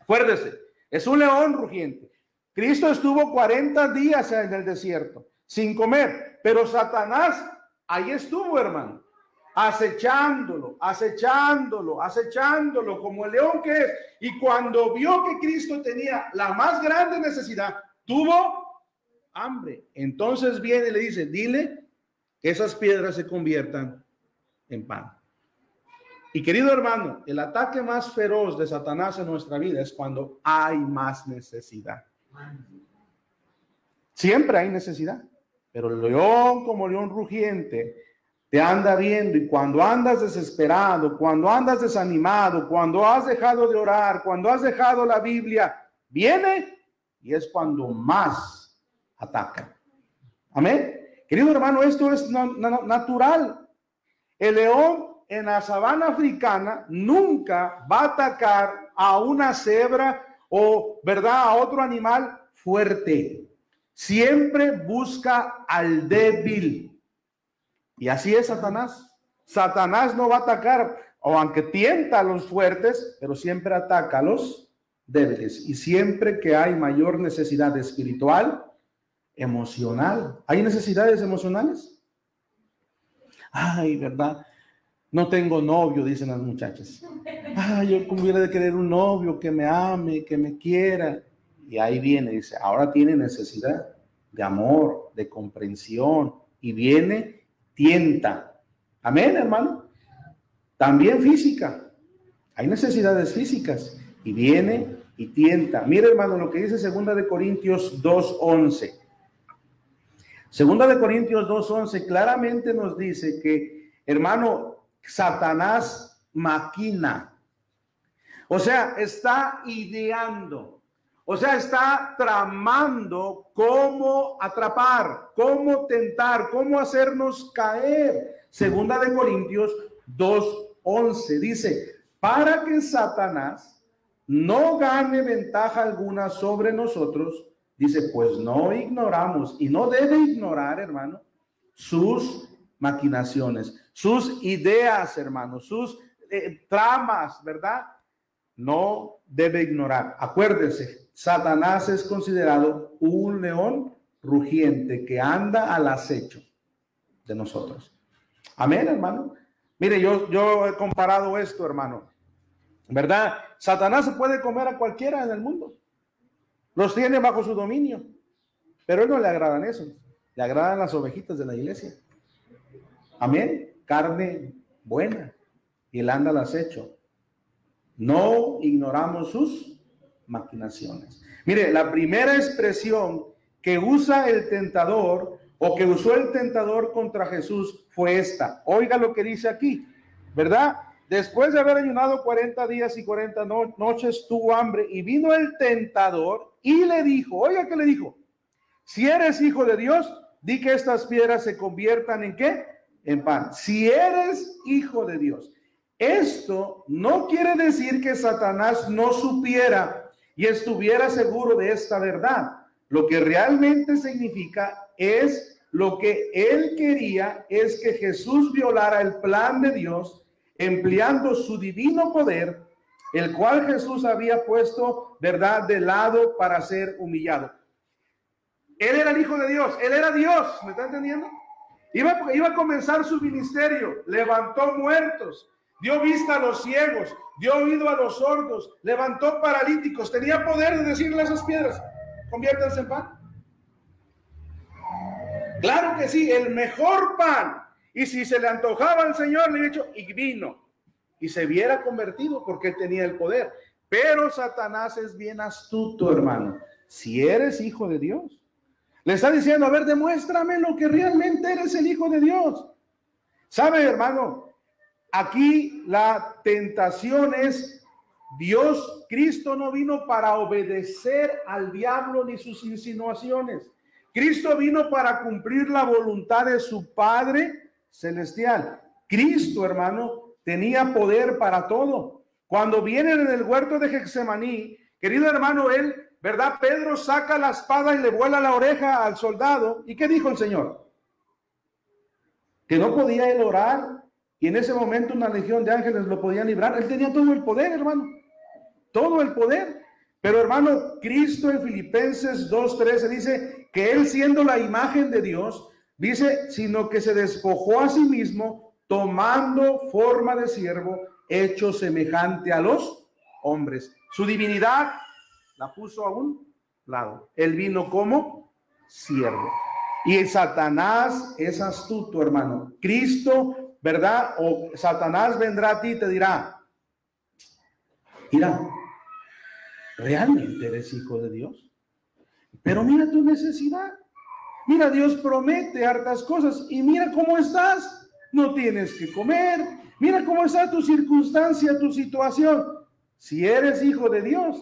Acuérdese, es un león rugiente. Cristo estuvo 40 días en el desierto sin comer, pero Satanás ahí estuvo, hermano, acechándolo, acechándolo, acechándolo como el león que es. Y cuando vio que Cristo tenía la más grande necesidad, tuvo hambre. Entonces viene y le dice, dile esas piedras se conviertan en pan. Y querido hermano, el ataque más feroz de Satanás en nuestra vida es cuando hay más necesidad. Siempre hay necesidad, pero el león como león rugiente te anda viendo y cuando andas desesperado, cuando andas desanimado, cuando has dejado de orar, cuando has dejado la Biblia, viene y es cuando más ataca. Amén. Querido hermano, esto es natural. El león en la sabana africana nunca va a atacar a una cebra o, ¿verdad?, a otro animal fuerte. Siempre busca al débil. Y así es Satanás. Satanás no va a atacar, o aunque tienta a los fuertes, pero siempre ataca a los débiles. Y siempre que hay mayor necesidad espiritual, emocional. ¿Hay necesidades emocionales? Ay, ¿verdad? No tengo novio, dicen las muchachas. Ay, yo hubiera de querer un novio que me ame, que me quiera. Y ahí viene, dice, ahora tiene necesidad de amor, de comprensión. Y viene, tienta. Amén, hermano. También física. Hay necesidades físicas. Y viene y tienta. Mire, hermano, lo que dice segunda de Corintios 2.11. Segunda de Corintios 2.11 claramente nos dice que, hermano, Satanás maquina. O sea, está ideando. O sea, está tramando cómo atrapar, cómo tentar, cómo hacernos caer. Segunda de Corintios 2.11 dice, para que Satanás no gane ventaja alguna sobre nosotros, Dice, pues no ignoramos y no debe ignorar, hermano, sus maquinaciones, sus ideas, hermano, sus eh, tramas, ¿verdad? No debe ignorar. Acuérdense, Satanás es considerado un león rugiente que anda al acecho de nosotros. Amén, hermano. Mire, yo, yo he comparado esto, hermano. ¿Verdad? Satanás se puede comer a cualquiera en el mundo. Los tiene bajo su dominio. Pero él no le agradan eso. Le agradan las ovejitas de la iglesia. Amén. Carne buena. Y él anda al acecho. No ignoramos sus maquinaciones. Mire, la primera expresión que usa el tentador o que usó el tentador contra Jesús fue esta. Oiga lo que dice aquí, ¿verdad? Después de haber ayunado 40 días y 40 noches, tuvo hambre y vino el tentador y le dijo, oiga, ¿qué le dijo? Si eres hijo de Dios, di que estas piedras se conviertan en qué? En pan. Si eres hijo de Dios. Esto no quiere decir que Satanás no supiera y estuviera seguro de esta verdad. lo que realmente significa es lo que él quería es que Jesús violara el plan de Dios empleando su divino poder, el cual Jesús había puesto, ¿verdad?, de lado para ser humillado. Él era el Hijo de Dios, Él era Dios, ¿me está entendiendo? Iba, iba a comenzar su ministerio, levantó muertos, dio vista a los ciegos, dio oído a los sordos, levantó paralíticos, tenía poder de decirle a esas piedras, conviértanse en pan. Claro que sí, el mejor pan. Y si se le antojaba al Señor, le había dicho, y vino. Y se viera convertido porque tenía el poder. Pero Satanás es bien astuto, hermano. Si eres hijo de Dios, le está diciendo, a ver, demuéstrame lo que realmente eres el hijo de Dios. ¿Sabe, hermano? Aquí la tentación es Dios, Cristo no vino para obedecer al diablo ni sus insinuaciones. Cristo vino para cumplir la voluntad de su Padre celestial. Cristo, hermano, tenía poder para todo. Cuando vienen en el huerto de Gexemaní, querido hermano, él, ¿verdad? Pedro saca la espada y le vuela la oreja al soldado. ¿Y qué dijo el Señor? Que no podía él orar y en ese momento una legión de ángeles lo podía librar. Él tenía todo el poder, hermano. Todo el poder. Pero hermano, Cristo en Filipenses 2.13 dice que él siendo la imagen de Dios, dice, sino que se despojó a sí mismo tomando forma de siervo, hecho semejante a los hombres. Su divinidad la puso a un lado. Él vino como siervo. Y el Satanás es astuto, hermano. Cristo ¿verdad? O Satanás vendrá a ti y te dirá, mira, ¿realmente eres hijo de Dios? Pero mira tu necesidad. Mira, Dios promete hartas cosas y mira cómo estás. No tienes que comer. Mira cómo está tu circunstancia, tu situación. Si eres hijo de Dios,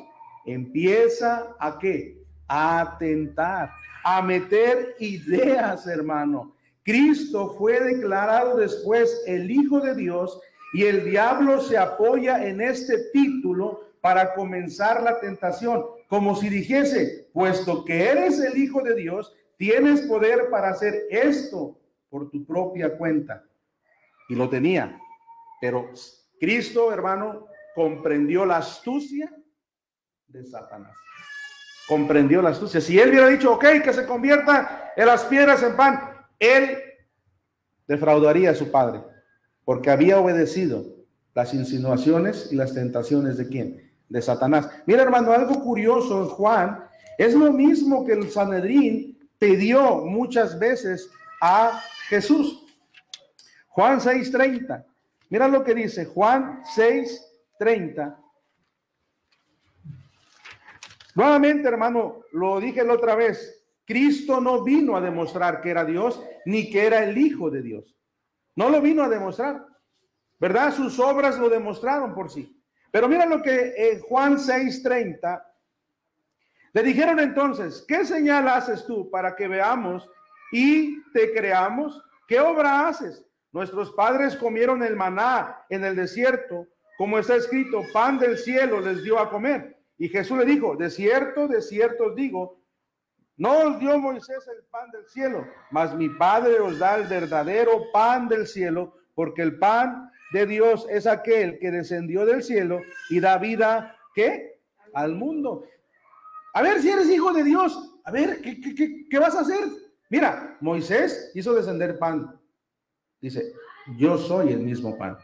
empieza a qué? A tentar, a meter ideas, hermano. Cristo fue declarado después el Hijo de Dios y el diablo se apoya en este título para comenzar la tentación, como si dijese, puesto que eres el Hijo de Dios, tienes poder para hacer esto por tu propia cuenta. Y lo tenía, pero Cristo, hermano, comprendió la astucia de Satanás. Comprendió la astucia. Si él hubiera dicho, ok, que se convierta en las piedras en pan, él defraudaría a su padre, porque había obedecido las insinuaciones y las tentaciones de quién? De Satanás. Mira, hermano, algo curioso en Juan, es lo mismo que el Sanedrín pidió muchas veces a Jesús. Juan 6:30. Mira lo que dice Juan 6:30. Nuevamente, hermano, lo dije la otra vez, Cristo no vino a demostrar que era Dios ni que era el Hijo de Dios. No lo vino a demostrar. ¿Verdad? Sus obras lo demostraron por sí. Pero mira lo que en Juan 6:30 le dijeron entonces, ¿qué señal haces tú para que veamos y te creamos? ¿Qué obra haces? Nuestros padres comieron el maná en el desierto, como está escrito, pan del cielo les dio a comer. Y Jesús le dijo, de cierto, de cierto os digo, no os dio Moisés el pan del cielo, mas mi Padre os da el verdadero pan del cielo, porque el pan de Dios es aquel que descendió del cielo y da vida, ¿qué? Al mundo. A ver si eres hijo de Dios. A ver, ¿qué, qué, qué vas a hacer? Mira, Moisés hizo descender pan. Dice, yo soy el mismo pan.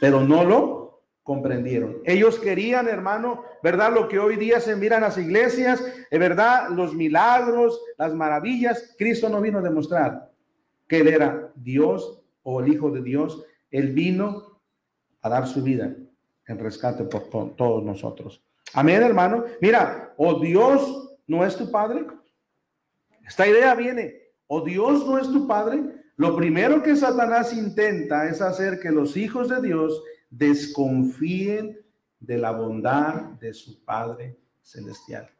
Pero no lo comprendieron. Ellos querían, hermano, ¿verdad? Lo que hoy día se miran las iglesias, es verdad, los milagros, las maravillas. Cristo no vino a demostrar que Él era Dios o el Hijo de Dios. Él vino a dar su vida en rescate por todos nosotros. Amén, hermano. Mira, o Dios no es tu Padre. Esta idea viene, o Dios no es tu Padre. Lo primero que Satanás intenta es hacer que los hijos de Dios desconfíen de la bondad de su Padre Celestial.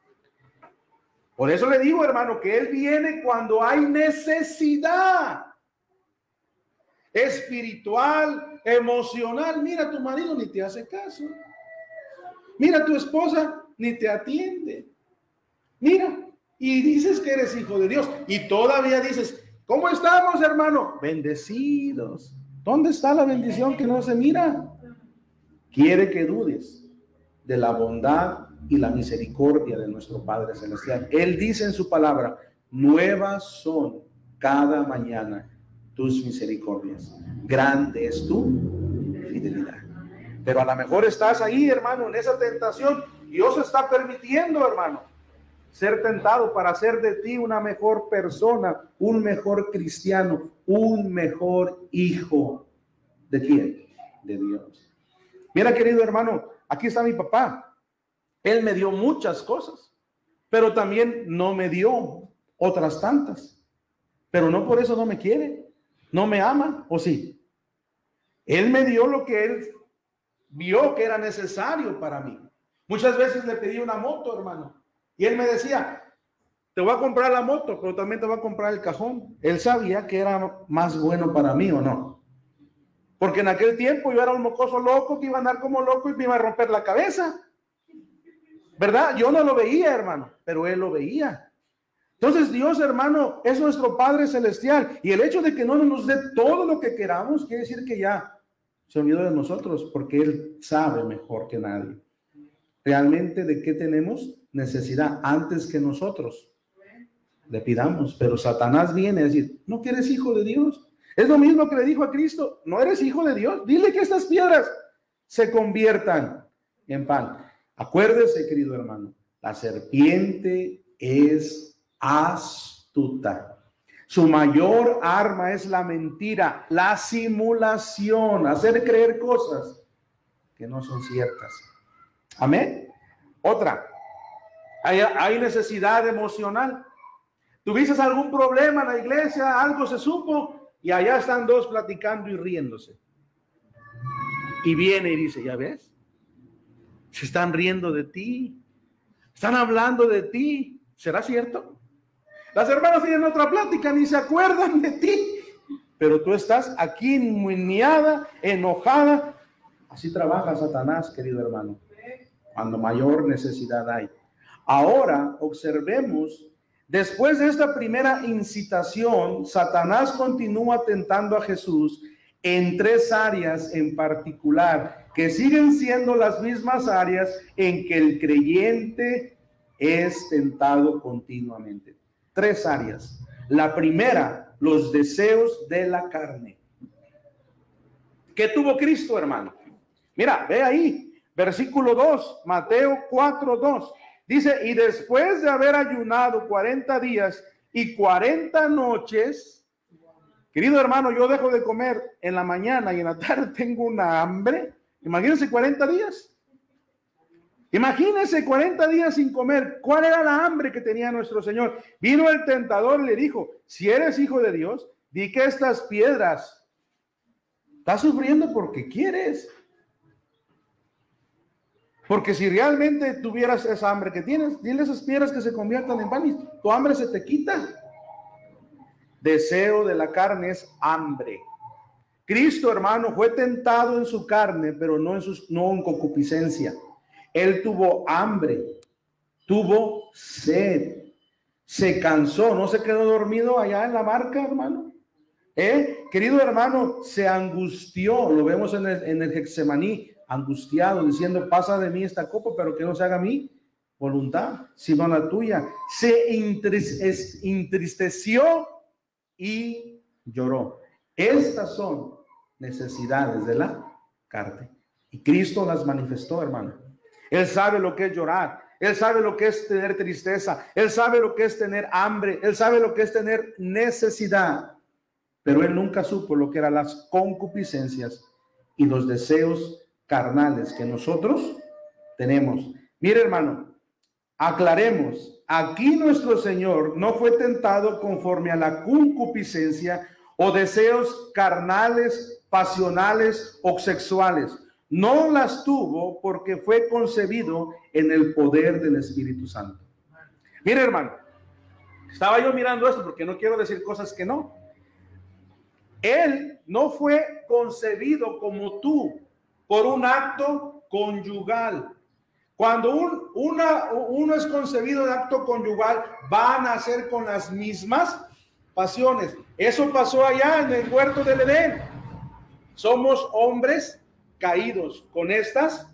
Por eso le digo, hermano, que Él viene cuando hay necesidad espiritual, emocional. Mira, tu marido ni te hace caso. Mira, tu esposa ni te atiende. Mira, y dices que eres hijo de Dios y todavía dices, ¿cómo estamos, hermano? Bendecidos. ¿Dónde está la bendición que no se mira? Quiere que dudes de la bondad y la misericordia de nuestro Padre Celestial. Él dice en su palabra, nuevas son cada mañana tus misericordias. Grande es tu fidelidad. Pero a lo mejor estás ahí, hermano, en esa tentación. Dios está permitiendo, hermano, ser tentado para hacer de ti una mejor persona, un mejor cristiano, un mejor hijo. ¿De quién? De Dios. Mira, querido hermano, aquí está mi papá. Él me dio muchas cosas, pero también no me dio otras tantas. Pero no por eso no me quiere, no me ama, ¿o sí? Él me dio lo que él vio que era necesario para mí. Muchas veces le pedí una moto, hermano, y él me decía, te voy a comprar la moto, pero también te voy a comprar el cajón. Él sabía que era más bueno para mí o no. Porque en aquel tiempo yo era un mocoso loco que iba a andar como loco y me iba a romper la cabeza. ¿Verdad? Yo no lo veía, hermano, pero él lo veía. Entonces Dios, hermano, es nuestro Padre Celestial. Y el hecho de que no nos dé todo lo que queramos, quiere decir que ya se olvidó de nosotros, porque Él sabe mejor que nadie. Realmente de qué tenemos necesidad antes que nosotros le pidamos. Pero Satanás viene a decir, ¿no quieres hijo de Dios? Es lo mismo que le dijo a Cristo, no eres hijo de Dios, dile que estas piedras se conviertan en pan. Acuérdese, querido hermano, la serpiente es astuta. Su mayor arma es la mentira, la simulación, hacer creer cosas que no son ciertas. Amén. Otra, hay, necesidad emocional. ¿Tuviste algún problema en la iglesia? Algo se supo y allá están dos platicando y riéndose. Y viene y dice, ¿ya ves? Se están riendo de ti. Están hablando de ti. ¿Será cierto? Las hermanas tienen otra plática, ni se acuerdan de ti. Pero tú estás aquí muñeada, enojada. Así trabaja Satanás, querido hermano. Cuando mayor necesidad hay. Ahora observemos, después de esta primera incitación, Satanás continúa tentando a Jesús en tres áreas en particular, que siguen siendo las mismas áreas en que el creyente es tentado continuamente. Tres áreas. La primera, los deseos de la carne. ¿Qué tuvo Cristo, hermano? Mira, ve ahí, versículo 2, Mateo 4, 2. Dice, y después de haber ayunado 40 días y 40 noches, querido hermano, yo dejo de comer en la mañana y en la tarde tengo una hambre. Imagínense 40 días. Imagínense 40 días sin comer. ¿Cuál era la hambre que tenía nuestro Señor? Vino el tentador y le dijo, si eres hijo de Dios, di que estas piedras, estás sufriendo porque quieres. Porque si realmente tuvieras esa hambre que tienes, dile esas piedras que se conviertan en pan y tu hambre se te quita. Deseo de la carne es hambre. Cristo, hermano, fue tentado en su carne, pero no en, sus, no en concupiscencia. Él tuvo hambre, tuvo sed, se cansó, no se quedó dormido allá en la barca, hermano. ¿Eh? Querido hermano, se angustió, lo vemos en el, en Hexemaní, angustiado, diciendo, pasa de mí esta copa, pero que no se haga mi voluntad, sino la tuya. Se entristeció y lloró. Estas son necesidades de la carne. Y Cristo las manifestó, hermano. Él sabe lo que es llorar. Él sabe lo que es tener tristeza. Él sabe lo que es tener hambre. Él sabe lo que es tener necesidad. Pero él nunca supo lo que eran las concupiscencias y los deseos carnales que nosotros tenemos. Mire, hermano, aclaremos. Aquí nuestro Señor no fue tentado conforme a la concupiscencia o deseos carnales, pasionales o sexuales. No las tuvo porque fue concebido en el poder del Espíritu Santo. Mire, hermano, estaba yo mirando esto porque no quiero decir cosas que no. Él no fue concebido como tú por un acto conyugal. Cuando un, una, uno es concebido de acto conyugal, van a ser con las mismas pasiones. Eso pasó allá en el huerto del Edén. Somos hombres caídos con estas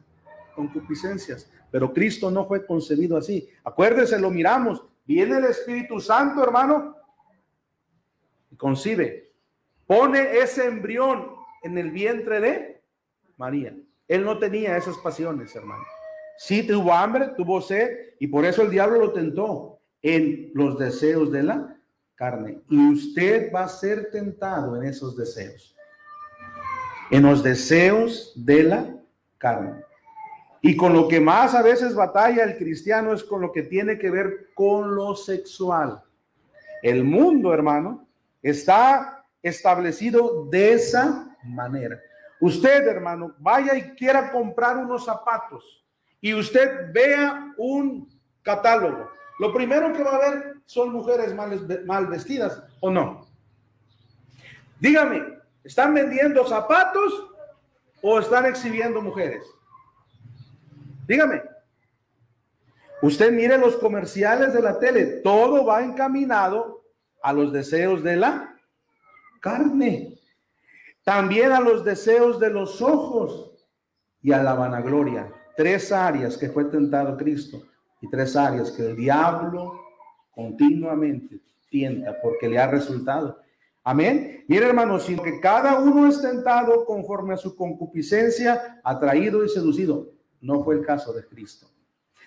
concupiscencias. Pero Cristo no fue concebido así. Acuérdense, lo miramos. Viene el Espíritu Santo, hermano, y concibe. Pone ese embrión en el vientre de María. Él no tenía esas pasiones, hermano. Sí tuvo hambre, tuvo sed, y por eso el diablo lo tentó en los deseos de la carne. Y usted va a ser tentado en esos deseos. En los deseos de la carne. Y con lo que más a veces batalla el cristiano es con lo que tiene que ver con lo sexual. El mundo, hermano, está establecido de esa manera. Usted, hermano, vaya y quiera comprar unos zapatos y usted vea un catálogo. Lo primero que va a ver son mujeres mal, mal vestidas o no. Dígame, ¿están vendiendo zapatos o están exhibiendo mujeres? Dígame. Usted mire los comerciales de la tele, todo va encaminado a los deseos de la carne, también a los deseos de los ojos y a la vanagloria. Tres áreas que fue tentado Cristo y tres áreas que el diablo continuamente tienta porque le ha resultado. Amén. Mire, hermanos, sino que cada uno es tentado conforme a su concupiscencia, atraído y seducido. No fue el caso de Cristo.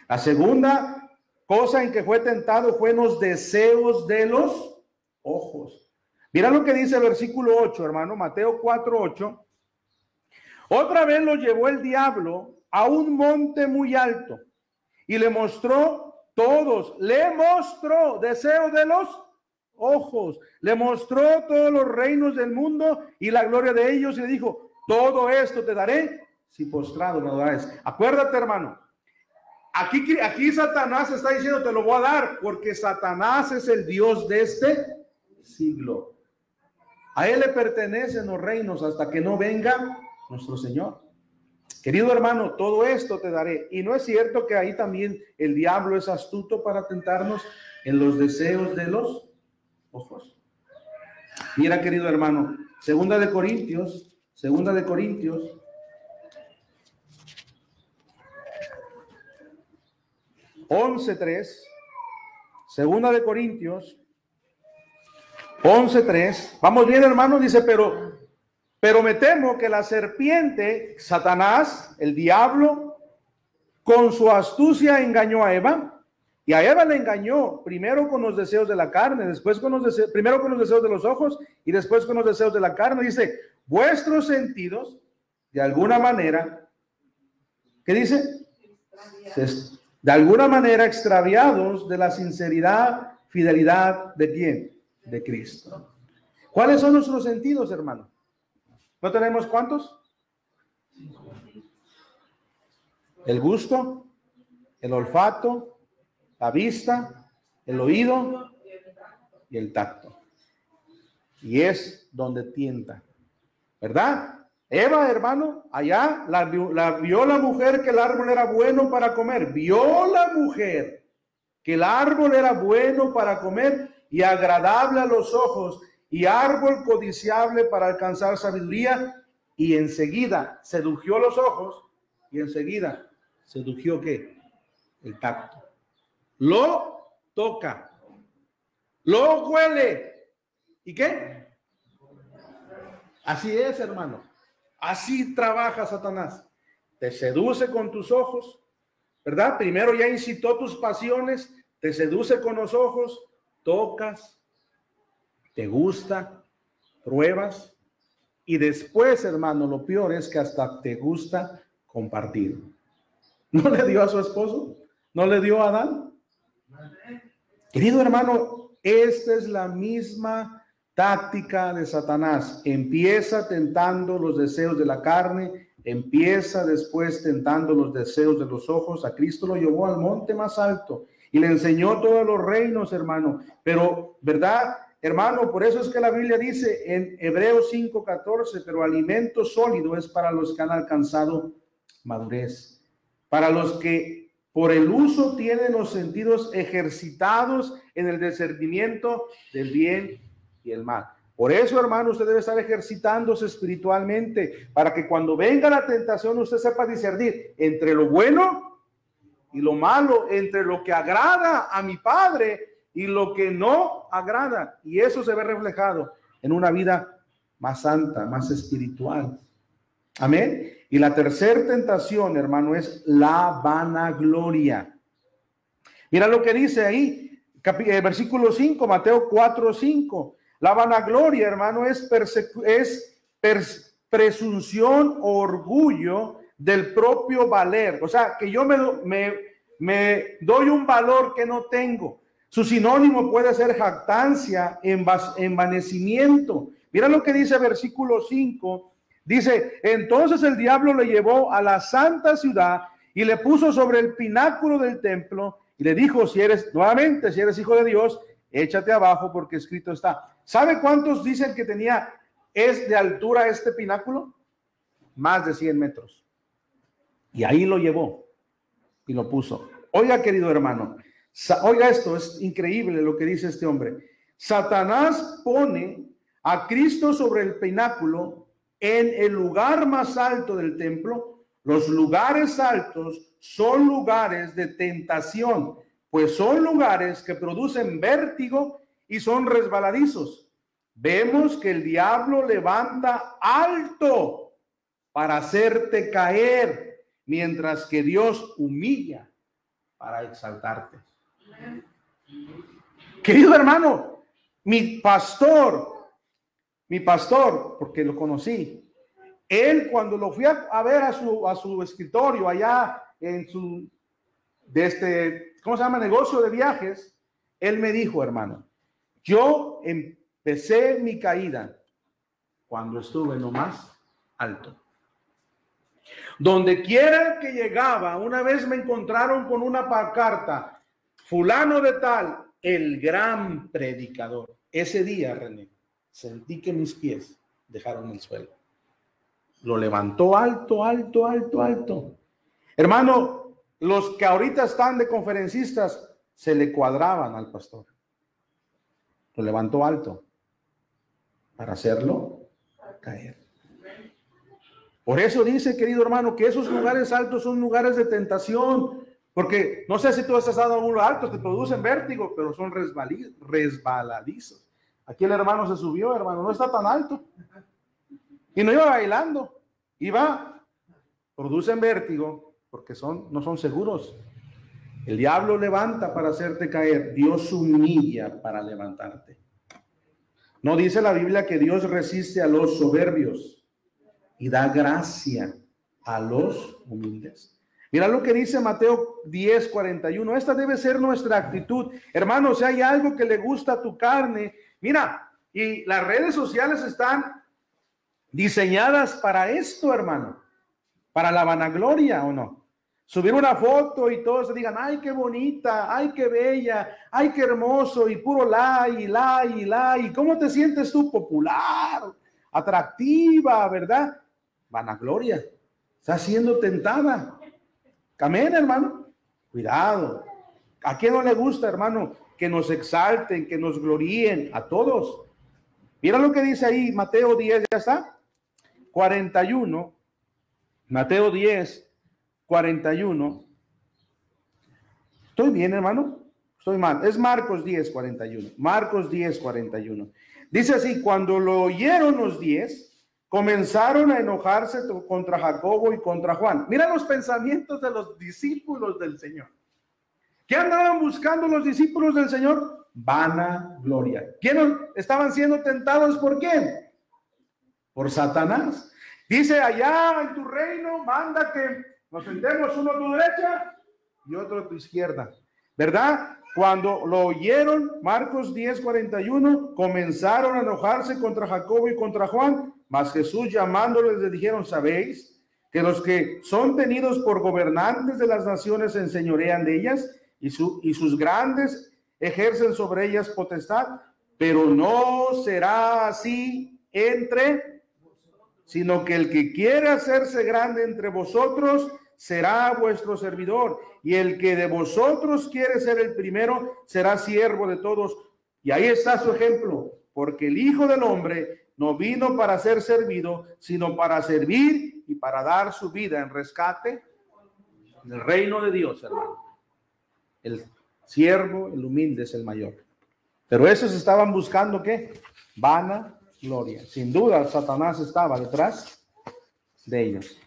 La segunda cosa en que fue tentado fue en los deseos de los ojos. Mira lo que dice el versículo 8, hermano, Mateo 4, 8. Otra vez lo llevó el diablo a un monte muy alto y le mostró todos, le mostró deseo de los ojos, le mostró todos los reinos del mundo y la gloria de ellos y le dijo, todo esto te daré si postrado me darás. Acuérdate, hermano. Aquí, aquí Satanás está diciendo, te lo voy a dar, porque Satanás es el Dios de este siglo. A él le pertenecen los reinos hasta que no venga nuestro Señor. Querido hermano, todo esto te daré. Y no es cierto que ahí también el diablo es astuto para tentarnos en los deseos de los Mira, querido hermano, segunda de Corintios, segunda de Corintios, 11.3, segunda de Corintios, 11.3, vamos bien hermano, dice, pero, pero me temo que la serpiente, Satanás, el diablo, con su astucia engañó a Eva, y a Eva le engañó primero con los deseos de la carne, después con los deseos, primero con los deseos de los ojos y después con los deseos de la carne. Dice, vuestros sentidos, de alguna manera, ¿qué dice? de alguna manera extraviados de la sinceridad, fidelidad de quién? De Cristo. ¿Cuáles son nuestros sentidos, hermano? ¿No tenemos cuántos? El gusto, el olfato, la vista, el oído y el tacto. Y es donde tienta, ¿verdad? Eva, hermano, allá la, vio la mujer que el árbol era bueno para comer. Vio la mujer que el árbol era bueno para comer y agradable a los ojos y árbol codiciable para alcanzar sabiduría. Y enseguida sedujo los ojos y enseguida sedujo qué? El tacto. Lo toca. Lo huele. ¿Y qué? Así es, hermano. Así trabaja Satanás. Te seduce con tus ojos, ¿verdad? Primero ya incitó tus pasiones, te seduce con los ojos, tocas, te gusta, pruebas y después, hermano, lo peor es que hasta te gusta compartir. ¿No le dio a su esposo? ¿No le dio a Adán? Querido hermano, esta es la misma táctica de Satanás. Empieza tentando los deseos de la carne, empieza después tentando los deseos de los ojos. A Cristo lo llevó al monte más alto y le enseñó todos los reinos, hermano. Pero, ¿verdad? Hermano, por eso es que la Biblia dice en Hebreos 5:14, pero alimento sólido es para los que han alcanzado madurez, para los que Por el uso tienen los sentidos ejercitados en el discernimiento del bien y el mal. Por eso, hermano, usted debe estar ejercitándose espiritualmente para que cuando venga la tentación usted sepa discernir entre lo bueno y lo malo, entre lo que agrada a mi Padre y lo que no agrada. Y eso se ve reflejado en una vida más santa, más espiritual. Amén. Y la tercera tentación, hermano, es la vanagloria. Mira lo que dice ahí, eh, versículo 5, Mateo 4, 5. La vanagloria, hermano, es, es presunción o orgullo del propio valer. O sea, que yo me, me, doy un valor que no tengo. Su sinónimo puede ser jactancia, envanecimiento. Mira lo que dice versículo 5. Dice, entonces el diablo le llevó a la santa ciudad y le puso sobre el pináculo del templo y le dijo, si eres, nuevamente, si eres hijo de Dios, échate abajo porque escrito está. ¿Sabe cuántos dicen que tenía, es de altura este pináculo? Más de 100 metros. Y ahí lo llevó y lo puso. Oiga, querido hermano, oiga esto, es increíble lo que dice este hombre. Satanás pone a Cristo sobre el pináculo en el lugar más alto del templo. Los lugares altos son lugares de tentación, pues son lugares que producen vértigo y son resbaladizos. Vemos que el diablo levanta alto para hacerte caer, mientras que Dios humilla para exaltarte. Querido hermano, mi pastor, mi pastor, porque lo conocí, él cuando lo fui a, ver a su, a su escritorio allá en su, de este, ¿cómo se llama? Negocio de viajes, él me dijo, hermano, yo empecé mi caída cuando estuve en lo más alto. Donde quiera que llegaba, una vez me encontraron con una pancarta, fulano de tal, el gran predicador. Ese día, René, sentí que mis pies dejaron el suelo. Lo levantó alto, alto, alto, alto. Hermano, los que ahorita están de conferencistas se le cuadraban al pastor lo levantó alto para hacerlo caer. Por eso dice, querido hermano, que esos lugares altos son lugares de tentación, porque no sé si tú has estado en uno alto, te producen vértigo, pero son resbaladizos. Aquí el hermano se subió, hermano, no está tan alto. Y no iba bailando, iba, producen vértigo, porque son, no son seguros. El diablo levanta para hacerte caer, Dios humilla para levantarte. No dice la Biblia que Dios resiste a los soberbios y da gracia a los humildes. Mira lo que dice Mateo 10, 41. Esta debe ser nuestra actitud. Hermano, si hay algo que le gusta a tu carne, mira, y las redes sociales están diseñadas para esto, hermano, para la vanagloria o no subir una foto y todos se digan, ay, qué bonita, ay, qué bella, ay, qué hermoso, y puro la, y la, y la, y cómo te sientes tú popular, atractiva, ¿verdad? Vanagloria, está siendo tentada. Amén, hermano. Cuidado. ¿A quién no le gusta, hermano, que nos exalten, que nos gloríen? A todos. Mira lo que dice ahí Mateo 10, ya está. 41. Mateo 10, 41. ¿Estoy bien, hermano? Estoy mal. Es Marcos 10, 41. Marcos 10, 41. Dice así, cuando lo oyeron los 10, comenzaron a enojarse contra Jacobo y contra Juan. Mira los pensamientos de los discípulos del Señor. ¿Qué andaban buscando los discípulos del Señor? Vana gloria. ¿Quiénes estaban siendo tentados por quién? Por Satanás. Dice allá en tu reino, manda que nos sentemos uno a tu derecha y otro a tu izquierda. ¿Verdad? Cuando lo oyeron, Marcos 10, 41, comenzaron a enojarse contra Jacobo y contra Juan, mas Jesús llamándoles le dijeron, ¿sabéis que los que son tenidos por gobernantes de las naciones se enseñorean de ellas y, su, y sus grandes ejercen sobre ellas potestad? Pero no será así entre sino que el que quiere hacerse grande entre vosotros será vuestro servidor, y el que de vosotros quiere ser el primero será siervo de todos. Y ahí está su ejemplo, porque el Hijo del Hombre no vino para ser servido, sino para servir y para dar su vida en rescate del reino de Dios, hermano. El siervo, el humilde es el mayor. Pero esos estaban buscando qué? Vana gloria. Sin duda, Satanás estaba detrás de ellos.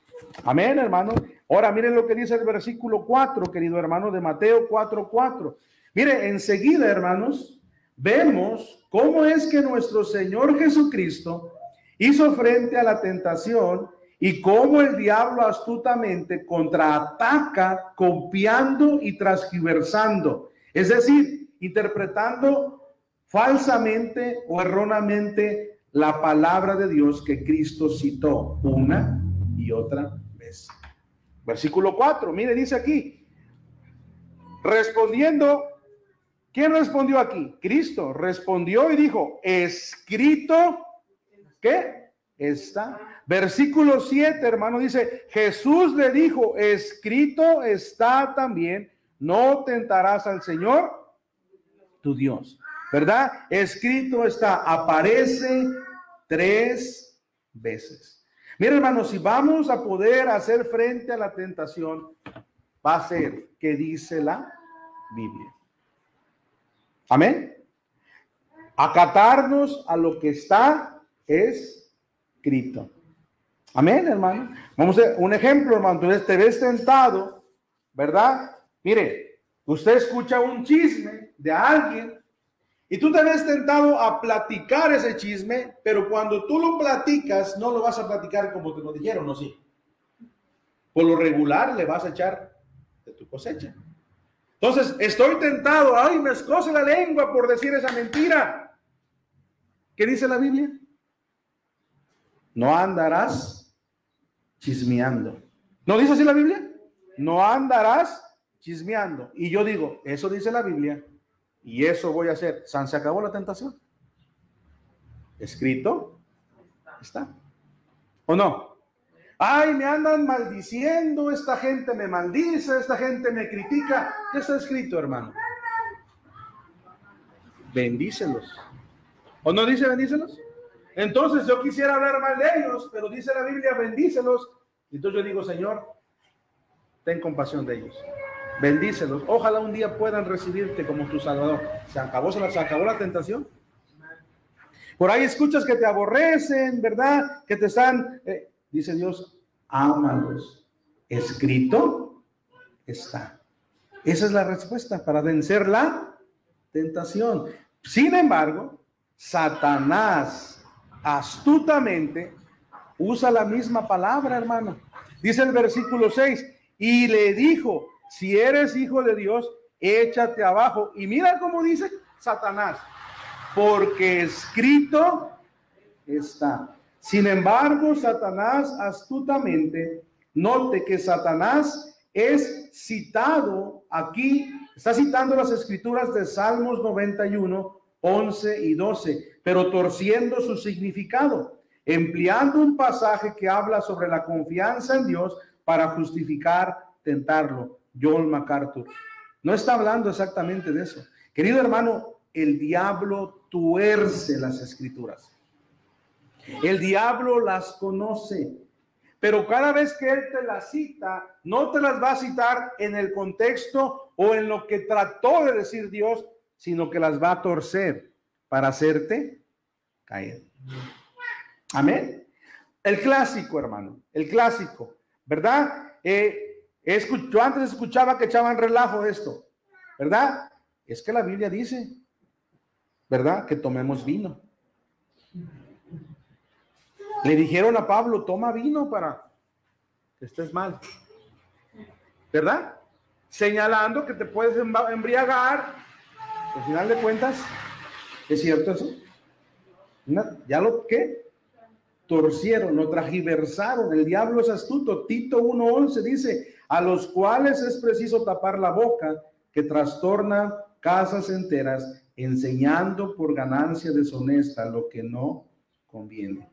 Amén, hermano. Ahora miren lo que dice el versículo 4, querido hermano, de Mateo 4, 4. Mire, enseguida, hermanos, vemos cómo es que nuestro Señor Jesucristo hizo frente a la tentación y cómo el diablo astutamente contraataca copiando y transgiversando, es decir, interpretando falsamente o erróneamente la palabra de Dios que Cristo citó una y otra vez. Versículo 4, mire, dice aquí, respondiendo, ¿quién respondió aquí? Cristo respondió y dijo, escrito, ¿qué? Está. Versículo 7, hermano, dice, Jesús le dijo, escrito está también, no tentarás al Señor, tu Dios. ¿Verdad? Escrito está, aparece tres veces. Mira, hermano, si vamos a poder hacer frente a la tentación, va a ser que dice la Biblia. Amén. Acatarnos a lo que está escrito. Amén, hermano. Vamos a un ejemplo, hermano. Entonces te ves tentado, ¿verdad? Mire, usted escucha un chisme de alguien y tú te ves tentado a platicar ese chisme, pero cuando tú lo platicas, no lo vas a platicar como te lo dijeron, ¿no? Sí. Por lo regular le vas a echar de tu cosecha. Entonces, estoy tentado, ay, me escoce la lengua por decir esa mentira. ¿Qué dice la Biblia? No andarás chismeando. ¿No dice así la Biblia? No andarás chismeando. Y yo digo, eso dice la Biblia. Y eso voy a hacer. San se acabó la tentación. Escrito está. ¿O no? Ay, me andan maldiciendo, esta gente me maldice, esta gente me critica. ¿Qué está escrito, hermano? Bendícelos. ¿O no dice bendícelos? Entonces yo quisiera hablar mal de ellos, pero dice la Biblia, bendícelos. Entonces yo digo, Señor, ten compasión de ellos. Bendícelos. Ojalá un día puedan recibirte como tu Salvador. ¿Se acabó, se acabó la tentación? Por ahí escuchas que te aborrecen, ¿verdad? Que te están, eh, dice Dios, ámalos. Escrito está. Esa es la respuesta para vencer la tentación. Sin embargo, Satanás astutamente usa la misma palabra, hermano. Dice el versículo 6, y le dijo, si eres hijo de Dios, échate abajo. Y mira cómo dice Satanás, porque escrito está. Sin embargo, Satanás astutamente, note que Satanás es citado aquí, está citando las escrituras de Salmos 91, 11 y 12, pero torciendo su significado, empleando un pasaje que habla sobre la confianza en Dios para justificar tentarlo. John MacArthur. No está hablando exactamente de eso. Querido hermano, el diablo tuerce las escrituras. El diablo las conoce, pero cada vez que él te las cita, no te las va a citar en el contexto o en lo que trató de decir Dios, sino que las va a torcer para hacerte caer. Amén. El clásico, hermano, el clásico, ¿verdad? Eh, yo antes escuchaba que echaban relajo esto, ¿verdad? Es que la Biblia dice, ¿verdad? Que tomemos vino. Le dijeron a Pablo, toma vino para que estés mal. ¿Verdad? Señalando que te puedes embriagar. Al final de cuentas, ¿es cierto eso? ¿Ya lo que? Torcieron, lo tragiversaron. El diablo es astuto. Tito 1.11 dice, a los cuales es preciso tapar la boca, que trastorna casas enteras, enseñando por ganancia deshonesta lo que no conviene.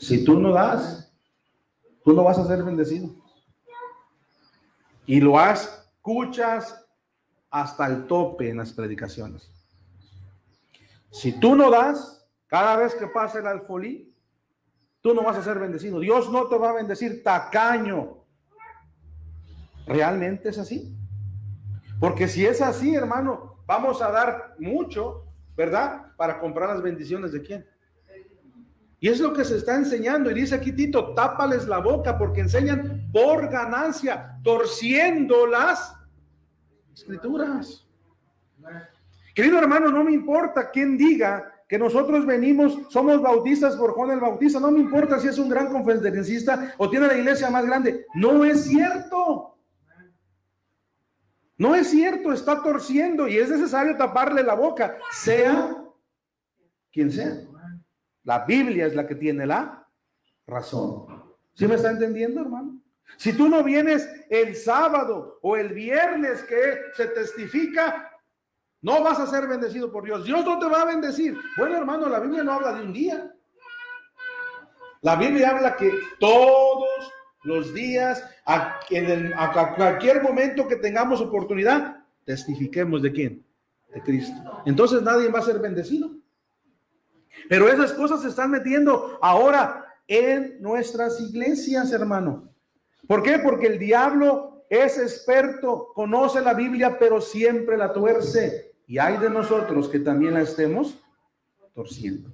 Si tú no das, tú no vas a ser bendecido. Y lo escuchas hasta el tope en las predicaciones. Si tú no das, cada vez que pase el alfolí, tú no vas a ser bendecido. Dios no te va a bendecir tacaño. ¿Realmente es así? Porque si es así, hermano, vamos a dar mucho, ¿verdad? Para comprar las bendiciones de quién. Y es lo que se está enseñando. Y dice aquí Tito, tápales la boca porque enseñan por ganancia, torciendo las escrituras. Querido hermano, no me importa quién diga que nosotros venimos, somos bautistas por Juan el Bautista, no me importa si es un gran conferencista o tiene la iglesia más grande. No es cierto. No es cierto, está torciendo y es necesario taparle la boca, sea quien sea. La Biblia es la que tiene la razón. ¿Sí me está entendiendo, hermano? Si tú no vienes el sábado o el viernes que se testifica, no vas a ser bendecido por Dios. Dios no te va a bendecir. Bueno, hermano, la Biblia no habla de un día. La Biblia habla que todos los días, a, a cualquier momento que tengamos oportunidad, testifiquemos de quién? De Cristo. Entonces nadie va a ser bendecido. Pero esas cosas se están metiendo ahora en nuestras iglesias, hermano. ¿Por qué? Porque el diablo es experto, conoce la Biblia, pero siempre la tuerce. Y hay de nosotros que también la estemos torciendo.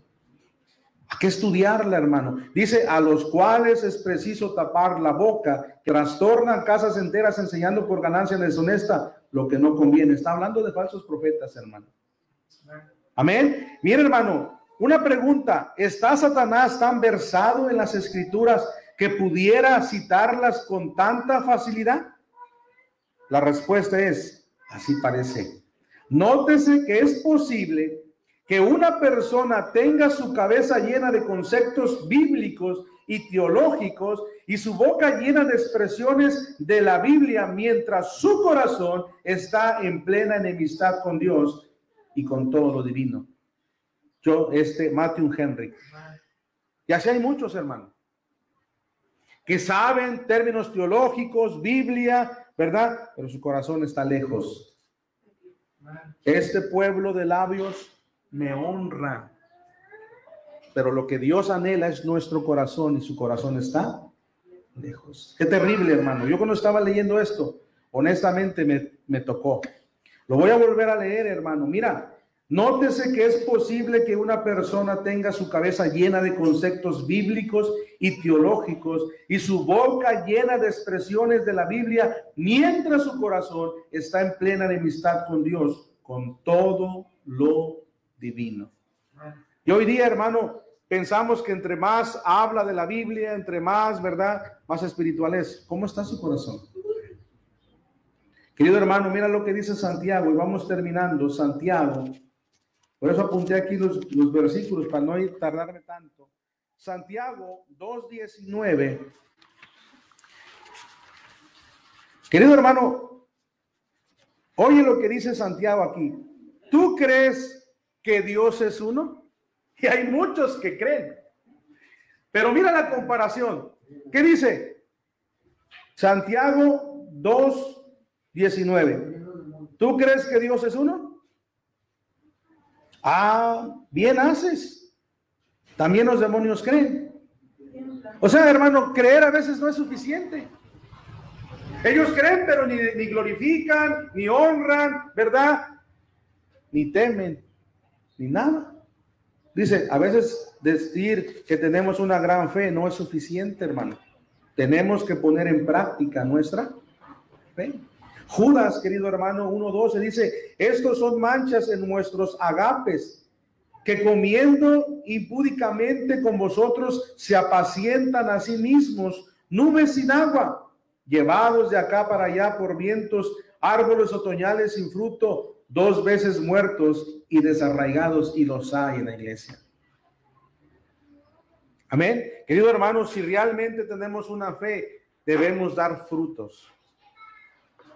Hay que estudiarla, hermano. Dice, a los cuales es preciso tapar la boca, que trastornan casas enteras enseñando por ganancia deshonesta lo que no conviene. Está hablando de falsos profetas, hermano. Amén. Mira, hermano, una pregunta. ¿Está Satanás tan versado en las escrituras que pudiera citarlas con tanta facilidad? La respuesta es, así parece. Nótese que es posible que una persona tenga su cabeza llena de conceptos bíblicos y teológicos y su boca llena de expresiones de la Biblia mientras su corazón está en plena enemistad con Dios y con todo lo divino. Yo, este, Matthew Henry. Y así hay muchos hermanos que saben términos teológicos, Biblia, ¿verdad? Pero su corazón está lejos. Este pueblo de labios me honra. Pero lo que Dios anhela es nuestro corazón y su corazón está lejos. Qué terrible, hermano. Yo cuando estaba leyendo esto, honestamente me, me tocó. Lo voy a volver a leer, hermano. Mira, nótese que es posible que una persona tenga su cabeza llena de conceptos bíblicos y teológicos y su boca llena de expresiones de la Biblia, mientras su corazón está en plena enemistad con Dios, con todo lo divino. Y hoy día, hermano, pensamos que entre más habla de la Biblia, entre más, ¿verdad? Más espiritual es. ¿Cómo está su corazón? Querido hermano, mira lo que dice Santiago y vamos terminando. Santiago, por eso apunté aquí los, los versículos para no tardarme tanto. Santiago 2.19. Querido hermano, oye lo que dice Santiago aquí. ¿Tú crees que Dios es uno? Y hay muchos que creen. Pero mira la comparación. ¿Qué dice? Santiago 2, 19. ¿Tú crees que Dios es uno? Ah, bien haces. También los demonios creen. O sea, hermano, creer a veces no es suficiente. Ellos creen, pero ni, ni glorifican, ni honran, ¿verdad? Ni temen ni nada. Dice, a veces decir que tenemos una gran fe no es suficiente, hermano. Tenemos que poner en práctica nuestra fe. Judas, querido hermano, 1.12 dice, estos son manchas en nuestros agapes, que comiendo impúdicamente con vosotros se apacientan a sí mismos, nubes sin agua, llevados de acá para allá por vientos, árboles otoñales sin fruto, dos veces muertos y desarraigados y los hay en la iglesia. Amén. Querido hermano, si realmente tenemos una fe, debemos dar frutos.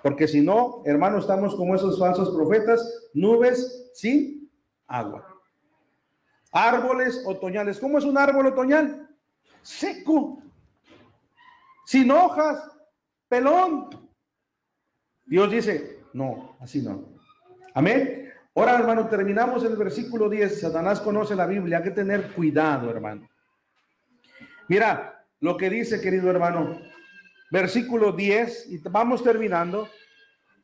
Porque si no, hermano, estamos como esos falsos profetas, nubes sin agua. Árboles otoñales. ¿Cómo es un árbol otoñal? Seco. Sin hojas, pelón. Dios dice, no, así no. Amén. Ahora, hermano, terminamos el versículo 10. Satanás conoce la Biblia. Hay que tener cuidado, hermano. Mira lo que dice, querido hermano. Versículo 10, y vamos terminando.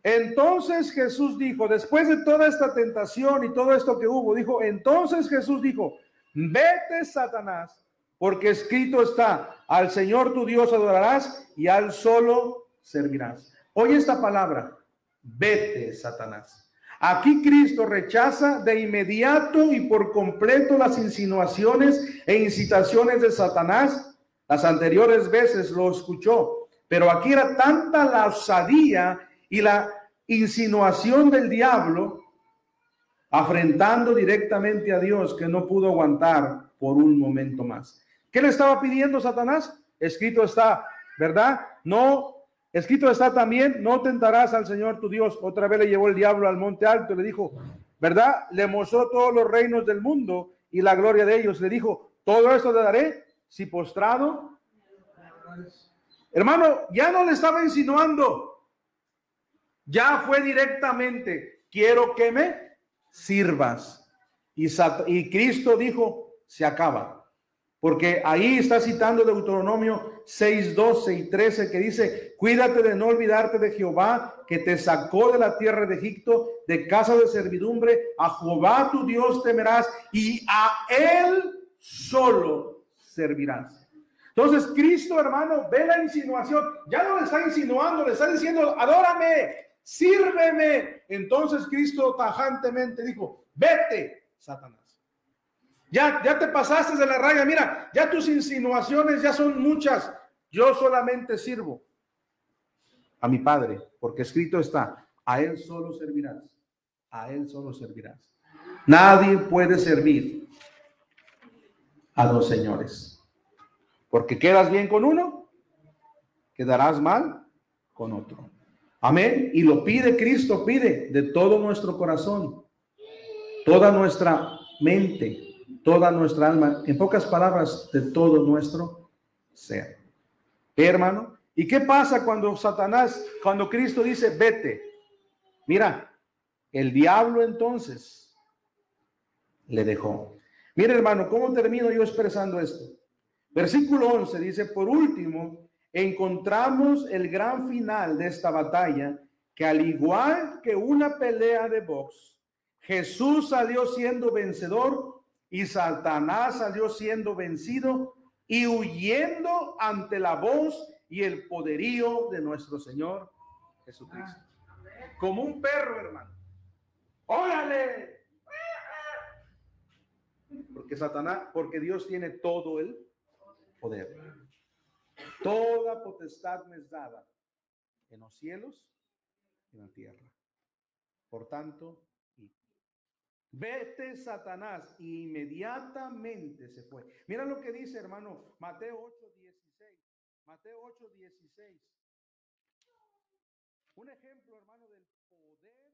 Entonces Jesús dijo, después de toda esta tentación y todo esto que hubo, dijo, entonces Jesús dijo, vete, Satanás, porque escrito está, al Señor tu Dios adorarás y al solo servirás. Oye esta palabra, vete, Satanás. Aquí Cristo rechaza de inmediato y por completo las insinuaciones e incitaciones de Satanás. Las anteriores veces lo escuchó, pero aquí era tanta la osadía y la insinuación del diablo afrentando directamente a Dios que no pudo aguantar por un momento más. ¿Qué le estaba pidiendo Satanás? Escrito está, ¿verdad? No, escrito está también, no tentarás al Señor tu Dios. Otra vez le llevó el diablo al monte alto, le dijo, ¿verdad? Le mostró todos los reinos del mundo y la gloria de ellos. Le dijo, todo esto te daré si postrado. Hermano, ya no le estaba insinuando, ya fue directamente, quiero que me sirvas. Y, y Cristo dijo, se acaba. Porque ahí está citando Deuteronomio 6, 12 y 13 que dice, cuídate de no olvidarte de Jehová que te sacó de la tierra de Egipto, de casa de servidumbre, a Jehová tu Dios temerás y a él solo servirás. Entonces Cristo, hermano, ve la insinuación, ya no le está insinuando, le está diciendo, adórame, sírveme. Entonces Cristo tajantemente dijo, vete, Satanás. Ya, ya te pasaste de la raya. Mira, ya tus insinuaciones ya son muchas. Yo solamente sirvo a mi Padre, porque escrito está, a Él solo servirás. A Él solo servirás. Nadie puede servir a dos señores. Porque quedas bien con uno, quedarás mal con otro. Amén. Y lo pide Cristo, pide de todo nuestro corazón, toda nuestra mente, toda nuestra alma, en pocas palabras, de todo nuestro ser. Hermano, ¿y qué pasa cuando Satanás, cuando Cristo dice, vete? Mira, el diablo entonces le dejó. Mira, hermano, ¿cómo termino yo expresando esto? Versículo 11 dice, por último, encontramos el gran final de esta batalla, que al igual que una pelea de box, Jesús salió siendo vencedor y Satanás salió siendo vencido y huyendo ante la voz y el poderío de nuestro Señor Jesucristo. Como un perro, hermano. ¡Órale! Porque Satanás, porque Dios tiene todo el poder. Toda potestad me es dada en los cielos y en la tierra. Por tanto, vete Satanás, inmediatamente se fue. Mira lo que dice, hermano, Mateo 8, 16. Mateo 8, 16. Un ejemplo, hermano, del poder.